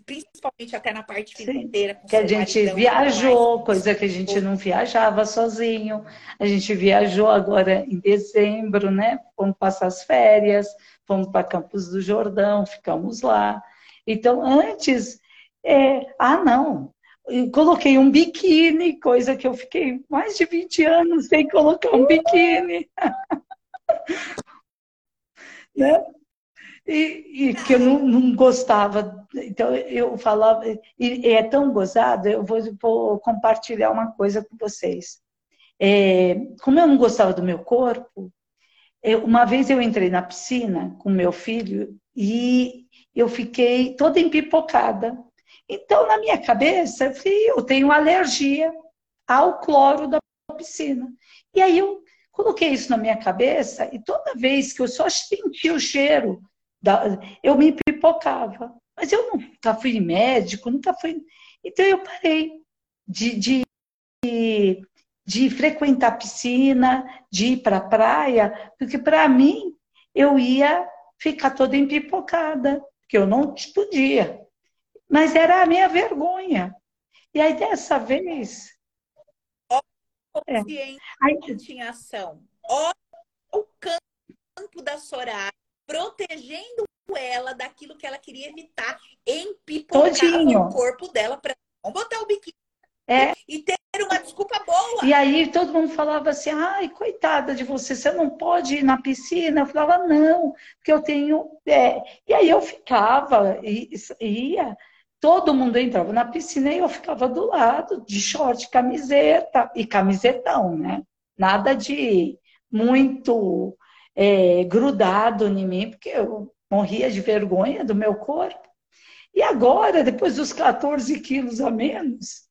principalmente até na parte financeira. Que a gente viajou, coisa que a gente não viajava sozinho. A gente viajou agora em dezembro, né? Fomos passar as férias, fomos para Campos do Jordão, ficamos lá. Então, antes, é... ah, não, eu coloquei um biquíni, coisa que eu fiquei mais de 20 anos sem colocar um biquíni. né? E, e, que eu não, não, gostava. Então eu falava, e, é tão gozado, eu vou, vou compartilhar uma coisa com vocês. É, como eu não gostava do meu corpo, eu, uma vez eu entrei na piscina com meu filho e eu fiquei toda empipocada. Então, na minha cabeça, eu, falei, eu tenho alergia ao cloro da piscina. E aí eu coloquei isso na minha cabeça e toda vez que eu só sentia o cheiro eu me pipocava. Mas eu nunca fui médico, nunca fui. Então eu parei de, de, de frequentar piscina, de ir para a praia, porque para mim eu ia ficar toda empipocada, porque eu não podia. Mas era a minha vergonha. E aí dessa vez. Consciente é. em ação. Olha o campo da Soraya protegendo ela daquilo que ela queria evitar, empipocar o corpo dela para não botar o biquíni é. e ter uma desculpa boa. E aí todo mundo falava assim, ai, coitada de você, você não pode ir na piscina? Eu falava, não, porque eu tenho... É. E aí eu ficava, e, ia, todo mundo entrava na piscina e eu ficava do lado, de short, camiseta, e camisetão, né? Nada de muito é, grudado em mim, porque eu morria de vergonha do meu corpo. E agora, depois dos 14 quilos a menos,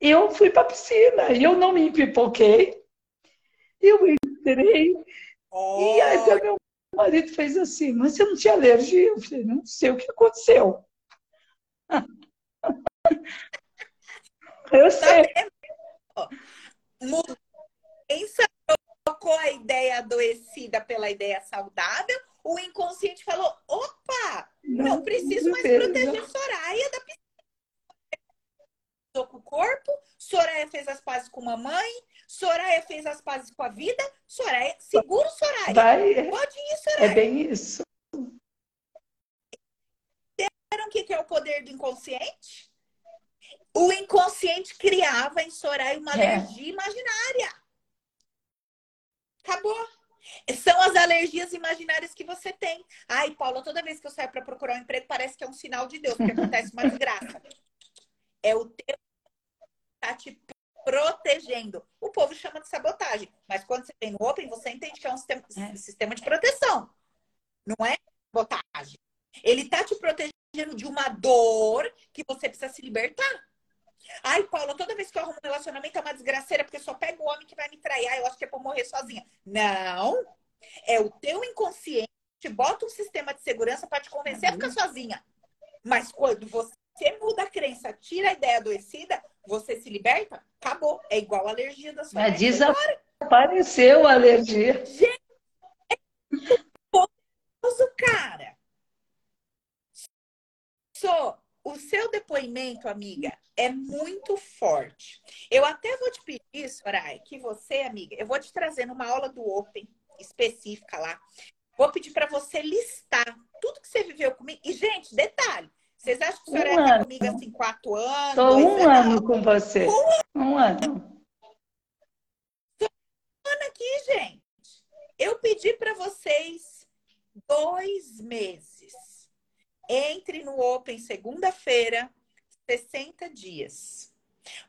eu fui para a piscina e eu não me pipoquei. Eu entrei oh. e aí meu marido fez assim, mas você não tinha alergia? Eu falei, não sei o que aconteceu. eu sei. Mudança trocou a ideia adoecida pela ideia saudável, o inconsciente falou: opa, não, não preciso mais proteger Soraya da piscina. Com o corpo, Soraya fez as pazes com a mãe, Soraya fez as pazes com a vida, Soraya, segura Soraya. Vai, Pode ir, Soraya. É bem isso. Entenderam o que é o poder do inconsciente? O inconsciente criava em Soraya uma é. alergia imaginária. Acabou. São as alergias imaginárias que você tem. Ai, Paula, toda vez que eu saio para procurar um emprego, parece que é um sinal de Deus, porque acontece uma desgraça. É o teu tá te protegendo. o povo chama de sabotagem. Mas quando você vem no Open, você entende que é um sistema, É. sistema de proteção. Não é sabotagem. Ele tá te protegendo de uma dor que você precisa se libertar. Ai, Paula, toda vez que eu arrumo um relacionamento é uma desgraceira, porque só pego o homem que vai me trair. Ai, eu acho que é pra morrer sozinha. Não. É o teu inconsciente bota um sistema de segurança para te convencer a ficar sozinha. Mas quando você muda a crença, tira a ideia adoecida, você se liberta, acabou. É igual a alergia da sua Mas desapareceu a alergia. Uso, cara. Só o seu depoimento, amiga, é muito forte. Eu até vou te pedir, Soraya, que você, amiga, eu vou te trazer numa aula do Open específica lá. Vou pedir para você listar tudo que você viveu comigo. E, gente, detalhe. Vocês acham que a senhora Um tá ano. comigo assim, quatro anos? Estou um anos? ano com você. Um ano. aqui, gente. Eu pedi para vocês dois meses. Entre no Open segunda-feira, 60 dias.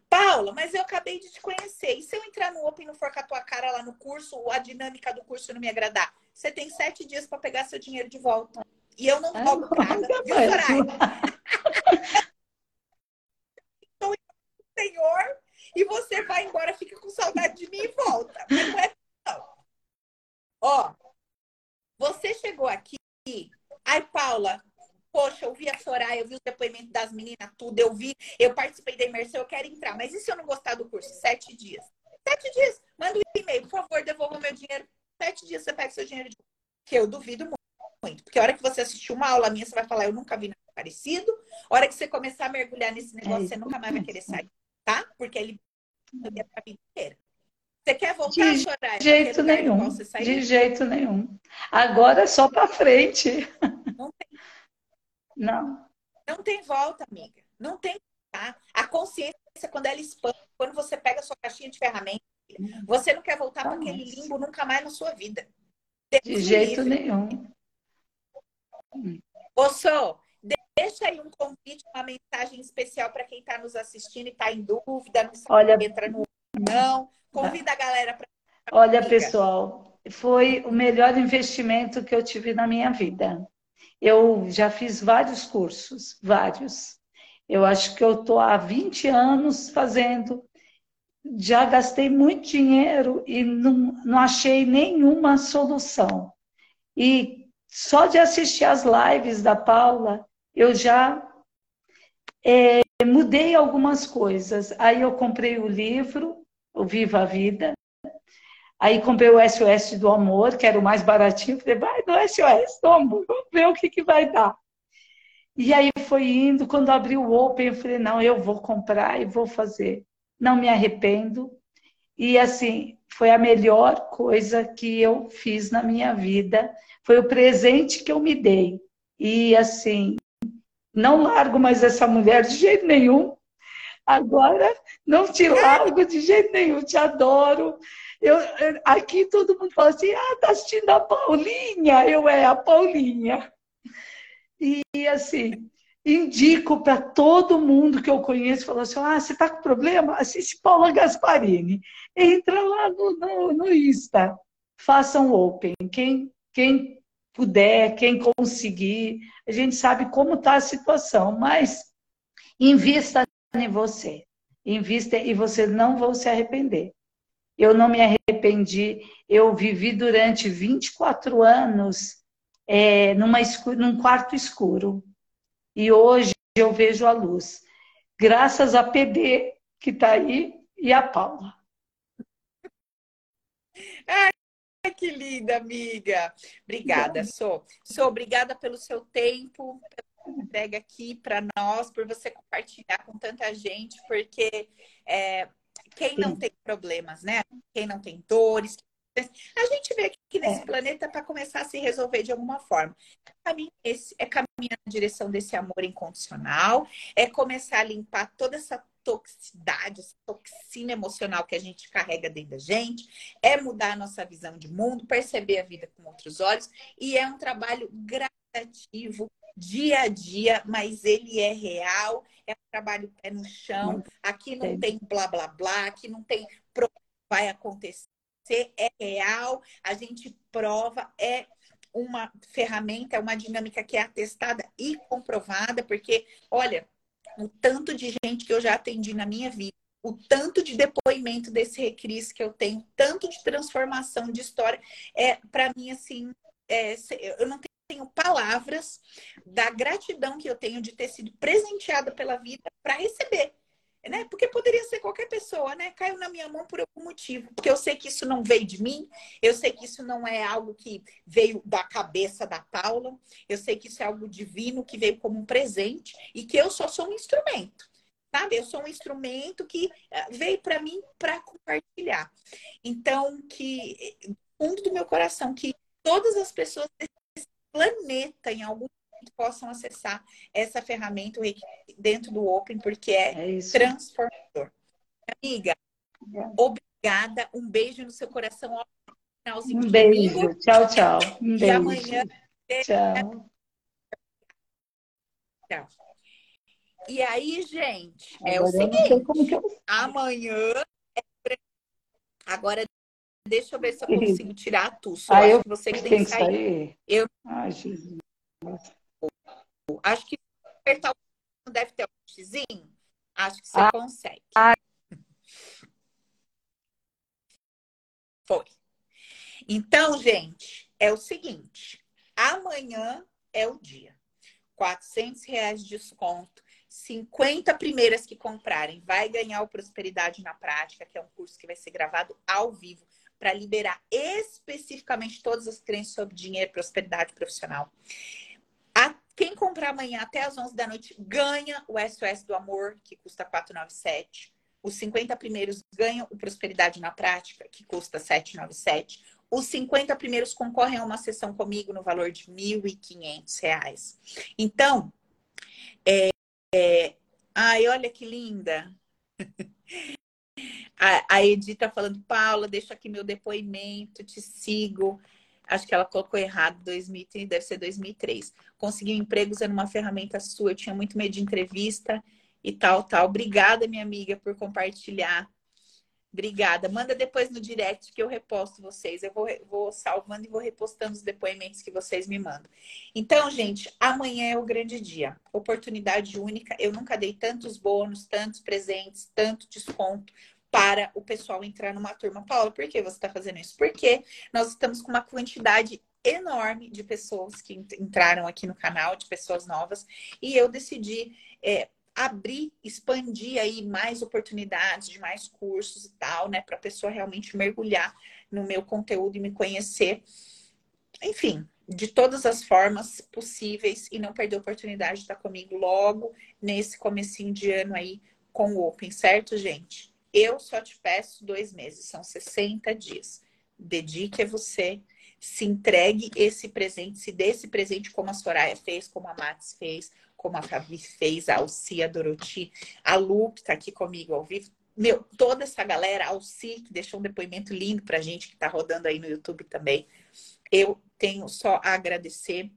Paula, mas eu acabei de te conhecer. E se eu entrar no Open e não for com a tua cara lá no curso, a dinâmica do curso não me agradar? Você tem sete dias para pegar seu dinheiro de volta. E eu não roubo nada, viu, Soraya? Senhor, e você vai embora, fica com saudade de mim e volta. Mas não é não. Ó, você chegou aqui, ai, Paula, poxa, eu vi a Soraya, eu vi o depoimento das meninas, tudo, eu vi, eu participei da imersão, eu quero entrar. Mas e se eu não gostar do curso? Sete dias. Sete dias. Manda um e-mail, por favor, devolva o meu dinheiro. Sete dias você pega seu dinheiro de. Que eu duvido muito. Porque a hora que você assistir uma aula minha, você vai falar, eu nunca vi nada parecido. A hora que você começar a mergulhar nesse negócio, isso você nunca mais vai querer sair, tá? Porque ele é pra vida inteira. Você quer voltar, De Soraya? De jeito nenhum. De jeito nenhum. Agora é só para frente. Não Não. tem volta, amiga. Não tem, tá? A consciência, quando ela expande, quando você pega a sua caixinha de ferramentas, você não quer voltar para aquele limbo nunca mais na sua vida. De Deus jeito livre. nenhum. Ô, Sô, deixa aí um convite, uma mensagem especial para quem está nos assistindo e está em dúvida, não sabe Olha, entra no não. Convida a galera para. olha, Amiga. pessoal, foi o melhor investimento que eu tive na minha vida. Eu já fiz vários cursos, vários. Eu acho que eu estou há 20 anos fazendo. Já gastei muito dinheiro e não, não achei nenhuma solução. E só de assistir as lives da Paula, eu já é, mudei algumas coisas. Aí eu comprei o livro, o Viva a Vida. Aí comprei o SOS do Amor, que era o mais baratinho. Falei, vai no SOS do Amor, vamos ver o que, que vai dar. E aí foi indo, quando abriu o Open, eu falei, não, eu vou comprar e vou fazer. Não me arrependo. E assim, foi a melhor coisa que eu fiz na minha vida. Foi o presente que eu me dei. E assim, não largo mais essa mulher de jeito nenhum. Agora não te largo de jeito nenhum, te adoro. Eu, aqui todo mundo fala assim: ah, tá assistindo a Paulinha? Eu é a Paulinha. E assim, indico para todo mundo que eu conheço, falo assim: ah, você está com problema? Assiste Paula Gasparini. Entra lá no, no, no Insta, façam open. Quem, quem puder, quem conseguir, a gente sabe como está a situação, mas invista em você. Invista e vocês não vão se arrepender. Eu não me arrependi. Eu vivi durante 24 anos é, numa escu- num quarto escuro. E hoje eu vejo a luz. Graças a PB, que está aí, e a Paula. Ai, que linda, amiga. Obrigada, Sô. Sô, obrigada pelo seu tempo, entrega aqui para nós, por você compartilhar com tanta gente, porque é, quem não tem problemas, né? Quem não tem dores, a gente veio aqui nesse É. planeta para começar a se resolver de alguma forma. Caminho é esse é caminhar na direção desse amor incondicional, é começar a limpar toda essa toxicidade, essa toxina emocional que a gente carrega dentro da gente, é mudar a nossa visão de mundo, perceber a vida com outros olhos, e é um trabalho gradativo, dia a dia, mas ele é real, é um trabalho pé no chão, aqui não Tem. blá blá blá, aqui não tem vai acontecer, é real, a gente prova, é uma ferramenta, é uma dinâmica que é atestada e comprovada, porque, olha, o tanto de gente que eu já atendi na minha vida, o tanto de depoimento desse recris que eu tenho, tanto de transformação de história, é para mim assim, é, eu não tenho palavras da gratidão que eu tenho de ter sido presenteada pela vida para receber né? Porque poderia ser qualquer pessoa, né? Caiu na minha mão por algum motivo. Porque eu sei que isso não veio de mim, eu sei que isso não é algo que veio da cabeça da Paula, eu sei que isso é algo divino que veio como um presente e que eu só sou um instrumento. Sabe? Eu sou um instrumento que eh, veio para mim para compartilhar. Então, que fundo do meu coração, que todas as pessoas planeta, em algum possam acessar essa ferramenta dentro do Open, porque é, é transformador. Amiga, é. obrigada. Um beijo no seu coração. Um beijo. Tchau, tchau. Um e beijo. amanhã. Tchau. Tchau. E aí, gente, é o seguinte. Amanhã. É agora, deixa eu ver se eu consigo tirar a tu. Só ah, eu você que tem que sair. sair. Eu... Ai, Jesus. Acho que apertar o deve ter um xizinho. Acho que você ah, consegue. Ah. Foi. Então, gente, é o seguinte. Amanhã é o dia. 400 reais de desconto. 50 primeiras que comprarem vai ganhar o Prosperidade na Prática, que é um curso que vai ser gravado ao vivo para liberar especificamente todas as crenças sobre dinheiro e prosperidade profissional. A, quem comprar amanhã até as 11 da noite ganha o SOS do Amor, que custa 497. Os 50 primeiros ganham o Prosperidade na Prática, que custa 797. Os 50 primeiros concorrem a uma sessão comigo no valor de R$ 1.500. Então, é, é... ai, olha que linda. A, a Edith tá falando, Paula, deixa aqui meu depoimento, te sigo. Acho que ela colocou errado, 2000, deve ser 2003. Consegui um emprego usando uma ferramenta sua. Eu tinha muito medo de entrevista e tal, tal. Obrigada, minha amiga, por compartilhar. Obrigada. Manda depois no direct que eu reposto vocês. Eu vou, vou salvando e vou repostando os depoimentos que vocês me mandam. Então, gente, amanhã é o grande dia. Oportunidade única. Eu nunca dei tantos bônus, tantos presentes, tanto desconto para o pessoal entrar numa turma. Paula, por que você está fazendo isso? Porque nós estamos com uma quantidade enorme de pessoas que entraram aqui no canal, de pessoas novas, e eu decidi é, abrir, expandir aí mais oportunidades de mais cursos e tal, né, para a pessoa realmente mergulhar no meu conteúdo e me conhecer. Enfim, de todas as formas possíveis e não perder a oportunidade de estar comigo logo nesse comecinho de ano aí com o Open, certo, gente? Eu só te peço dois meses, são 60 dias. Dedique a você, se entregue esse presente, se dê esse presente como a Soraya fez, como a Matis fez, como a Fabi fez, a Alcia, a Doroti, a Lu, que está aqui comigo ao vivo. Meu, toda essa galera, a Alci, que deixou um depoimento lindo pra gente, que está rodando aí no YouTube também. Eu tenho só a agradecer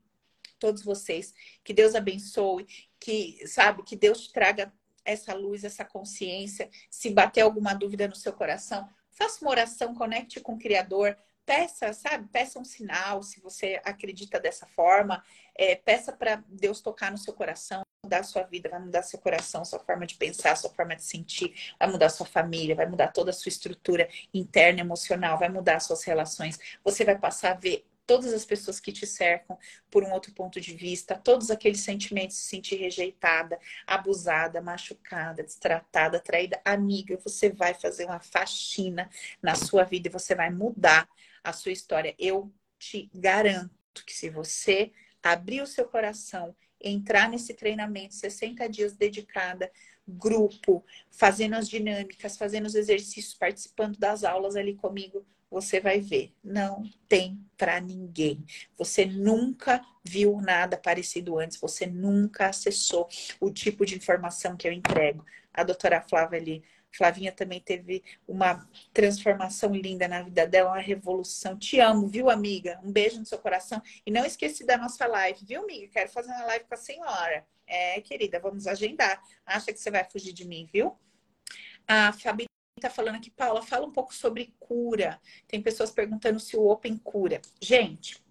todos vocês. Que Deus abençoe, que, sabe, que Deus te traga essa luz, essa consciência. Se bater alguma dúvida no seu coração, faça uma oração, conecte com o Criador, peça, sabe? Peça um sinal, se você acredita dessa forma. É, peça para Deus tocar no seu coração, mudar a sua vida, vai mudar seu coração, sua forma de pensar, sua forma de sentir, vai mudar sua família, vai mudar toda a sua estrutura interna, emocional, vai mudar suas relações. Você vai passar a ver todas as pessoas que te cercam por um outro ponto de vista, todos aqueles sentimentos de se sentir rejeitada, abusada, machucada, destratada, traída, amiga, você vai fazer uma faxina na sua vida e você vai mudar a sua história. Eu te garanto que se você abrir o seu coração, entrar nesse treinamento 60 dias dedicada, grupo, fazendo as dinâmicas, fazendo os exercícios, participando das aulas ali comigo, você vai ver, não tem para ninguém. Você nunca viu nada parecido antes, você nunca acessou o tipo de informação que eu entrego. A doutora Flávia ali, Flavinha também teve uma transformação linda na vida dela, uma revolução. Te amo, viu, amiga? Um beijo no seu coração. E não esqueci da nossa live, viu, amiga? Quero fazer uma live com a senhora. É, querida, vamos agendar. Acha que você vai fugir de mim, viu? A Fabi tá falando aqui, Paula, fala um pouco sobre cura. Tem pessoas perguntando se o Open cura. Gente,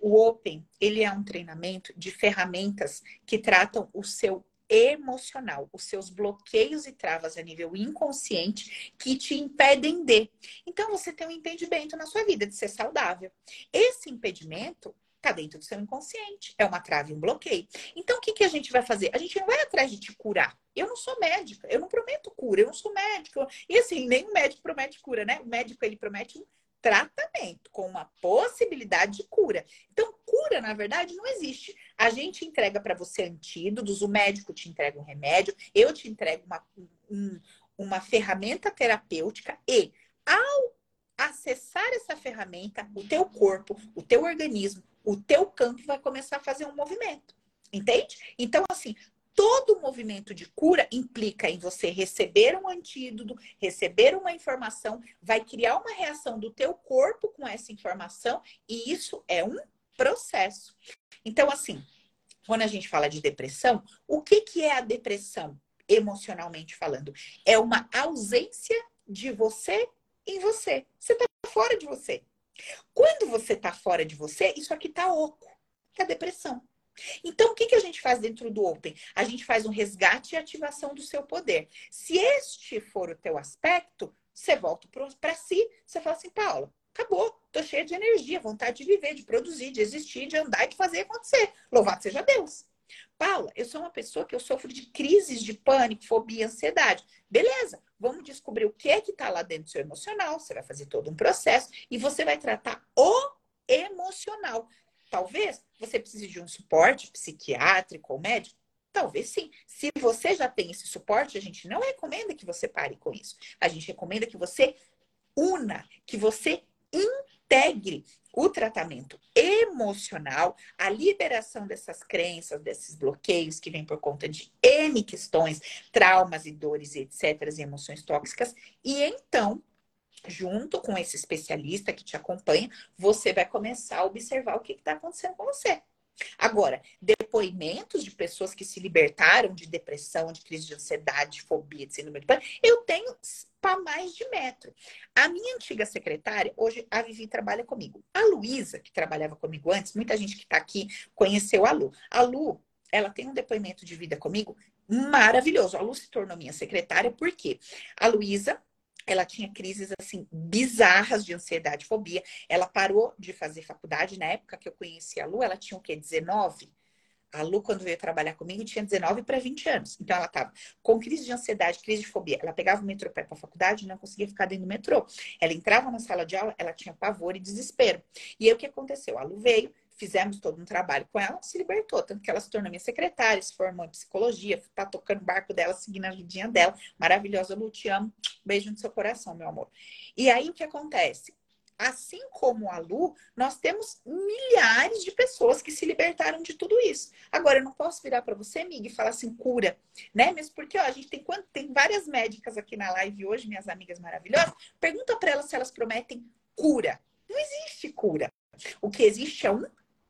o Open, ele é um treinamento de ferramentas que tratam o seu emocional, os seus bloqueios e travas a nível inconsciente que te impedem de. Então você tem um impedimento na sua vida de ser saudável. Esse impedimento está dentro do seu inconsciente, é uma trave, um bloqueio. Então o que, que a gente vai fazer? A gente não vai atrás de te curar. Eu não sou médica, eu não prometo cura, eu não sou médico. E assim, nenhum médico promete cura, né? O médico ele promete um tratamento com uma possibilidade de cura. Então, cura, na verdade, não existe. A gente entrega para você antídotos, o médico te entrega um remédio, eu te entrego uma, um, uma ferramenta terapêutica e, ao acessar essa ferramenta, o teu corpo, o teu organismo, o teu campo vai começar a fazer um movimento. Entende? Então, assim, todo movimento de cura implica em você receber um antídoto, receber uma informação, vai criar uma reação do teu corpo com essa informação e isso é um processo. Então, assim, quando a gente fala de depressão, o que, que é a depressão, emocionalmente falando? É uma ausência de você em você. Você está fora de você. Quando você está fora de você, isso aqui está oco. É a depressão. Então, o que, que a gente faz dentro do Open? A gente faz um resgate e ativação do seu poder. Se este for o teu aspecto, você volta para si, você fala assim, Paula, acabou, tô cheia de energia, vontade de viver, de produzir, de existir, de andar e de fazer acontecer. Louvado seja Deus. Paula, eu sou uma pessoa que eu sofro de crises de pânico, fobia, ansiedade. Beleza, vamos descobrir o que é que está lá dentro do seu emocional. Você vai fazer todo um processo e você vai tratar o emocional. Talvez você precise de um suporte psiquiátrico ou médico. Talvez sim. Se você já tem esse suporte, a gente não recomenda que você pare com isso. A gente recomenda que você una, que você integre o tratamento emocional, a liberação dessas crenças, desses bloqueios que vêm por conta de N questões, traumas e dores etc., e emoções tóxicas, e então junto com esse especialista que te acompanha, você vai começar a observar o que está acontecendo com você. Agora, depoimentos de pessoas que se libertaram de depressão, de crise de ansiedade, de fobia, de síndrome de pânico, eu tenho para mais de metro. A minha antiga secretária, hoje a Vivi trabalha comigo. A Luísa, que trabalhava comigo antes, muita gente que está aqui conheceu a Lu. A Lu, ela tem um depoimento de vida comigo maravilhoso. A Lu se tornou minha secretária porque a Luísa ela tinha crises assim bizarras de ansiedade fobia. Ela parou de fazer faculdade na época que eu conheci a Lu, ela tinha o quê? 19? A Lu, quando veio trabalhar comigo, tinha 19 para 20 anos. Então, ela estava com crise de ansiedade, crise de fobia. Ela pegava o metrô para a faculdade e não conseguia ficar dentro do metrô. Ela entrava na sala de aula, ela tinha pavor e desespero. E aí, o que aconteceu? A Lu veio, fizemos todo um trabalho com ela, se libertou, tanto que ela se tornou minha secretária, se formou em psicologia, tá tocando o barco dela, seguindo a vidinha dela. Maravilhosa, Lu, te amo. Beijo no seu coração, meu amor. E aí o que acontece? Assim como a Lu, nós temos milhares de pessoas que se libertaram de tudo isso. Agora, eu não posso virar para você, amiga, e falar assim, cura, né? Mesmo porque ó, a gente tem, tem várias médicas aqui na live hoje, minhas amigas maravilhosas. Pergunta para elas se elas prometem cura. Não existe cura. O que existe é um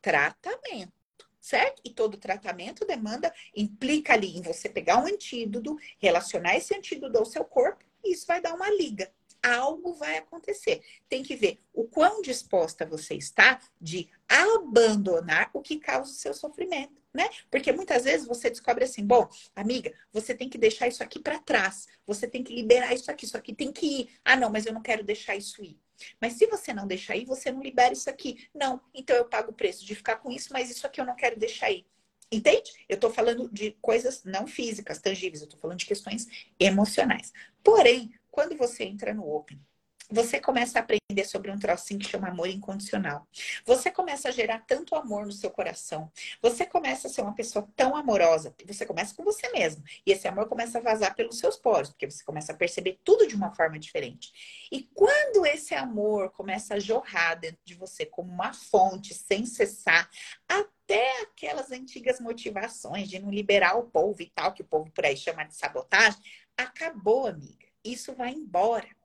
tratamento, certo? E todo tratamento demanda, implica ali em você pegar um antídoto, relacionar esse antídoto ao seu corpo, e isso vai dar uma liga. Algo vai acontecer. Tem que ver o quão disposta você está de abandonar o que causa o seu sofrimento, né? Porque muitas vezes você descobre assim, bom, amiga, você tem que deixar isso aqui para trás, você tem que liberar isso aqui, isso aqui tem que ir. Ah, não, mas eu não quero deixar isso ir. Mas se você não deixar ir, você não libera isso aqui. Não, então eu pago o preço de ficar com isso, mas isso aqui eu não quero deixar ir. Entende? Eu estou falando de coisas não físicas, tangíveis, eu estou falando de questões emocionais. Porém, quando você entra no Open, você começa a aprender sobre um trocinho que chama amor incondicional. Você começa a gerar tanto amor no seu coração. Você começa a ser uma pessoa tão amorosa. Você começa com você mesmo. E esse amor começa a vazar pelos seus poros, porque você começa a perceber tudo de uma forma diferente. E quando esse amor começa a jorrar dentro de você como uma fonte sem cessar, até aquelas antigas motivações de não liberar o povo e tal, que o povo por aí chama de sabotagem, acabou, amiga. Isso vai embora.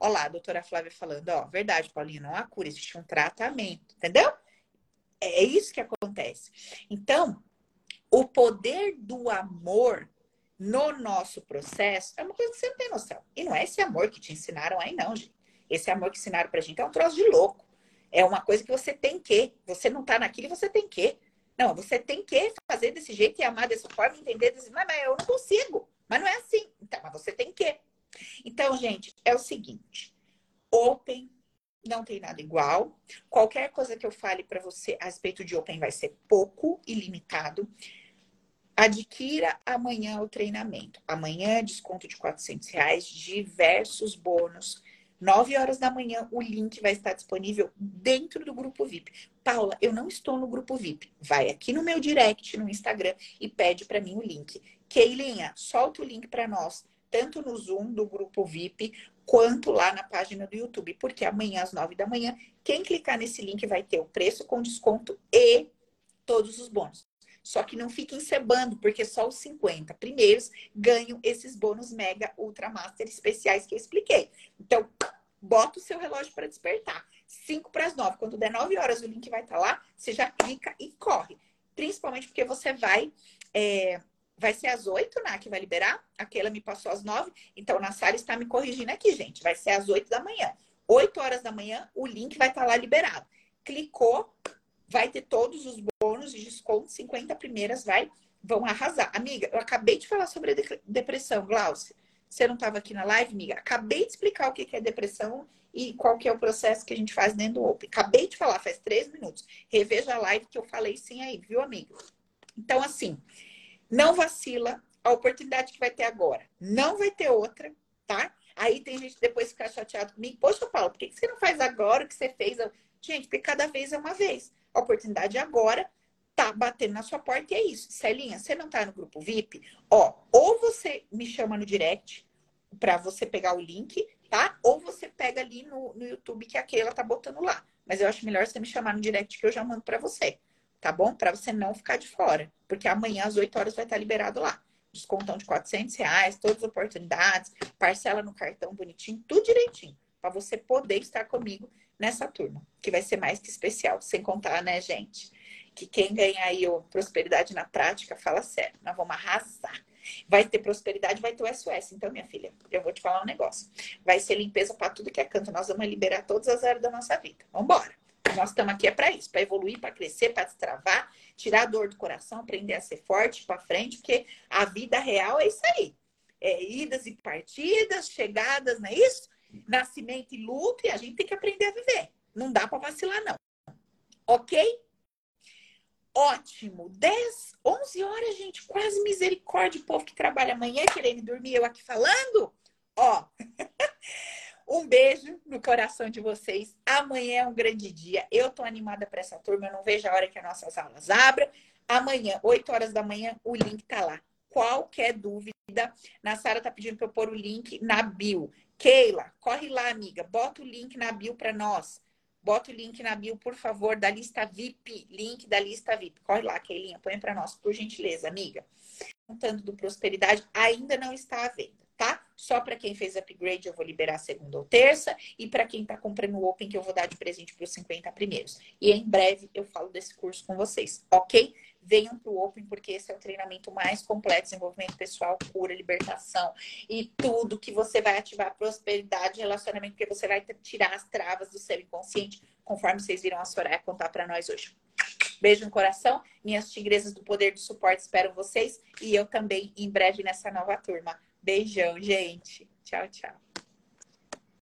Olha lá, a doutora Flávia falando, ó, verdade, Paulinha, não há cura, existe um tratamento, entendeu? É, é isso que acontece. Então, o poder do amor no nosso processo é uma coisa que você não tem noção. E não é esse amor que te ensinaram aí, não, gente. Esse amor que ensinaram pra gente é um troço de louco. É uma coisa que você tem que. Você não tá naquilo e você tem que. Não, você tem que fazer desse jeito e amar dessa forma, entender desse. Mas, mas eu não consigo. Mas não é assim. Então, mas você tem que. Então, gente, é o seguinte: Open não tem nada igual. Qualquer coisa que eu fale para você a respeito de Open vai ser pouco e limitado. Adquira amanhã o treinamento. Amanhã, desconto de 400 reais, diversos bônus. 9 horas da manhã, o link vai estar disponível dentro do grupo VIP. Paula, eu não estou no grupo VIP. Vai aqui no meu direct no Instagram e pede para mim o link. Keilinha, solta o link para nós, tanto no Zoom do grupo VIP, quanto lá na página do YouTube. Porque amanhã, às 9 da manhã, quem clicar nesse link vai ter o preço com desconto e todos os bônus. Só que não fiquem cebando, porque só os 50 primeiros ganham esses bônus mega ultra master especiais que eu expliquei. Então, bota o seu relógio para despertar. 5 para as 9. Quando der 9 horas, o link vai estar tá lá. Você já clica e corre. Principalmente porque você vai. É, vai ser às 8, né? Que vai liberar. Aquela me passou às 9. Então, na Sara está me corrigindo aqui, gente. Vai ser às 8 da manhã. 8 horas da manhã, o link vai estar tá lá liberado. Clicou, vai ter todos os bônus de desconto, 50 primeiras vai, vão arrasar. Amiga, eu acabei de falar sobre depressão, Glaucia. Você não estava aqui na live, amiga? Acabei de explicar o que é depressão e qual que é o processo que a gente faz dentro do Open. Acabei de falar, faz três minutos. Reveja a live que eu falei sim aí, viu, amigo? Então, assim, não vacila a oportunidade que vai ter agora. Não vai ter outra, tá? Aí tem gente depois ficar chateado comigo. Poxa, Paulo, por que você não faz agora o que você fez? Gente, porque cada vez é uma vez. A oportunidade agora tá batendo na sua porta e é isso. Celinha, você não tá no grupo VIP? Ó, ou você me chama no direct para você pegar o link, tá? Ou você pega ali no, no YouTube que a Keila tá botando lá. Mas eu acho melhor você me chamar no direct que eu já mando para você, tá bom? Para você não ficar de fora. Porque amanhã às 8 horas vai estar liberado lá. Descontão de 400 reais, todas as oportunidades, parcela no cartão bonitinho, tudo direitinho. Para você poder estar comigo nessa turma, que vai ser mais que especial. Sem contar, né, gente? Que quem ganha aí o prosperidade na prática, fala sério, nós vamos arrasar. Vai ter prosperidade, vai ter o SOS. Então, minha filha, eu vou te falar um negócio. Vai ser limpeza para tudo que é canto. Nós vamos liberar todas as áreas da nossa vida. Vamos embora. Nós estamos aqui é para isso, para evoluir, para crescer, para destravar, tirar a dor do coração, aprender a ser forte para frente, porque a vida real é isso aí. É idas e partidas, chegadas, não é isso? nascimento e luto, e a gente tem que aprender a viver. Não dá para vacilar, não. Ok? Ótimo. 10, 11 horas, gente. Quase misericórdia. O povo que trabalha amanhã querendo dormir, eu aqui falando. Ó. um beijo no coração de vocês. Amanhã é um grande dia. Eu tô animada para essa turma. Eu não vejo a hora que as nossas aulas abram. Amanhã, 8 horas da manhã, o link tá lá. Qualquer dúvida, na Sara tá pedindo para eu pôr o link na bio. Keila, corre lá, amiga. Bota o link na bio para nós. Bota o link na bio, por favor, da lista VIP. Link da lista VIP. Corre lá, Keilinha. Põe para nós, por gentileza, amiga. Contando do Prosperidade, ainda não está à venda, tá? Só para quem fez upgrade, eu vou liberar segunda ou terça. E para quem está comprando o Open, que eu vou dar de presente para os 50 primeiros. E em breve eu falo desse curso com vocês, ok? venham para o Open, porque esse é o treinamento mais completo, desenvolvimento pessoal, cura, libertação e tudo que você vai ativar prosperidade, relacionamento, porque você vai tirar as travas do seu inconsciente, conforme vocês viram a Soraya contar para nós hoje. Beijo no coração, minhas tigresas do poder do suporte espero vocês e eu também em breve nessa nova turma. Beijão, gente. Tchau, tchau.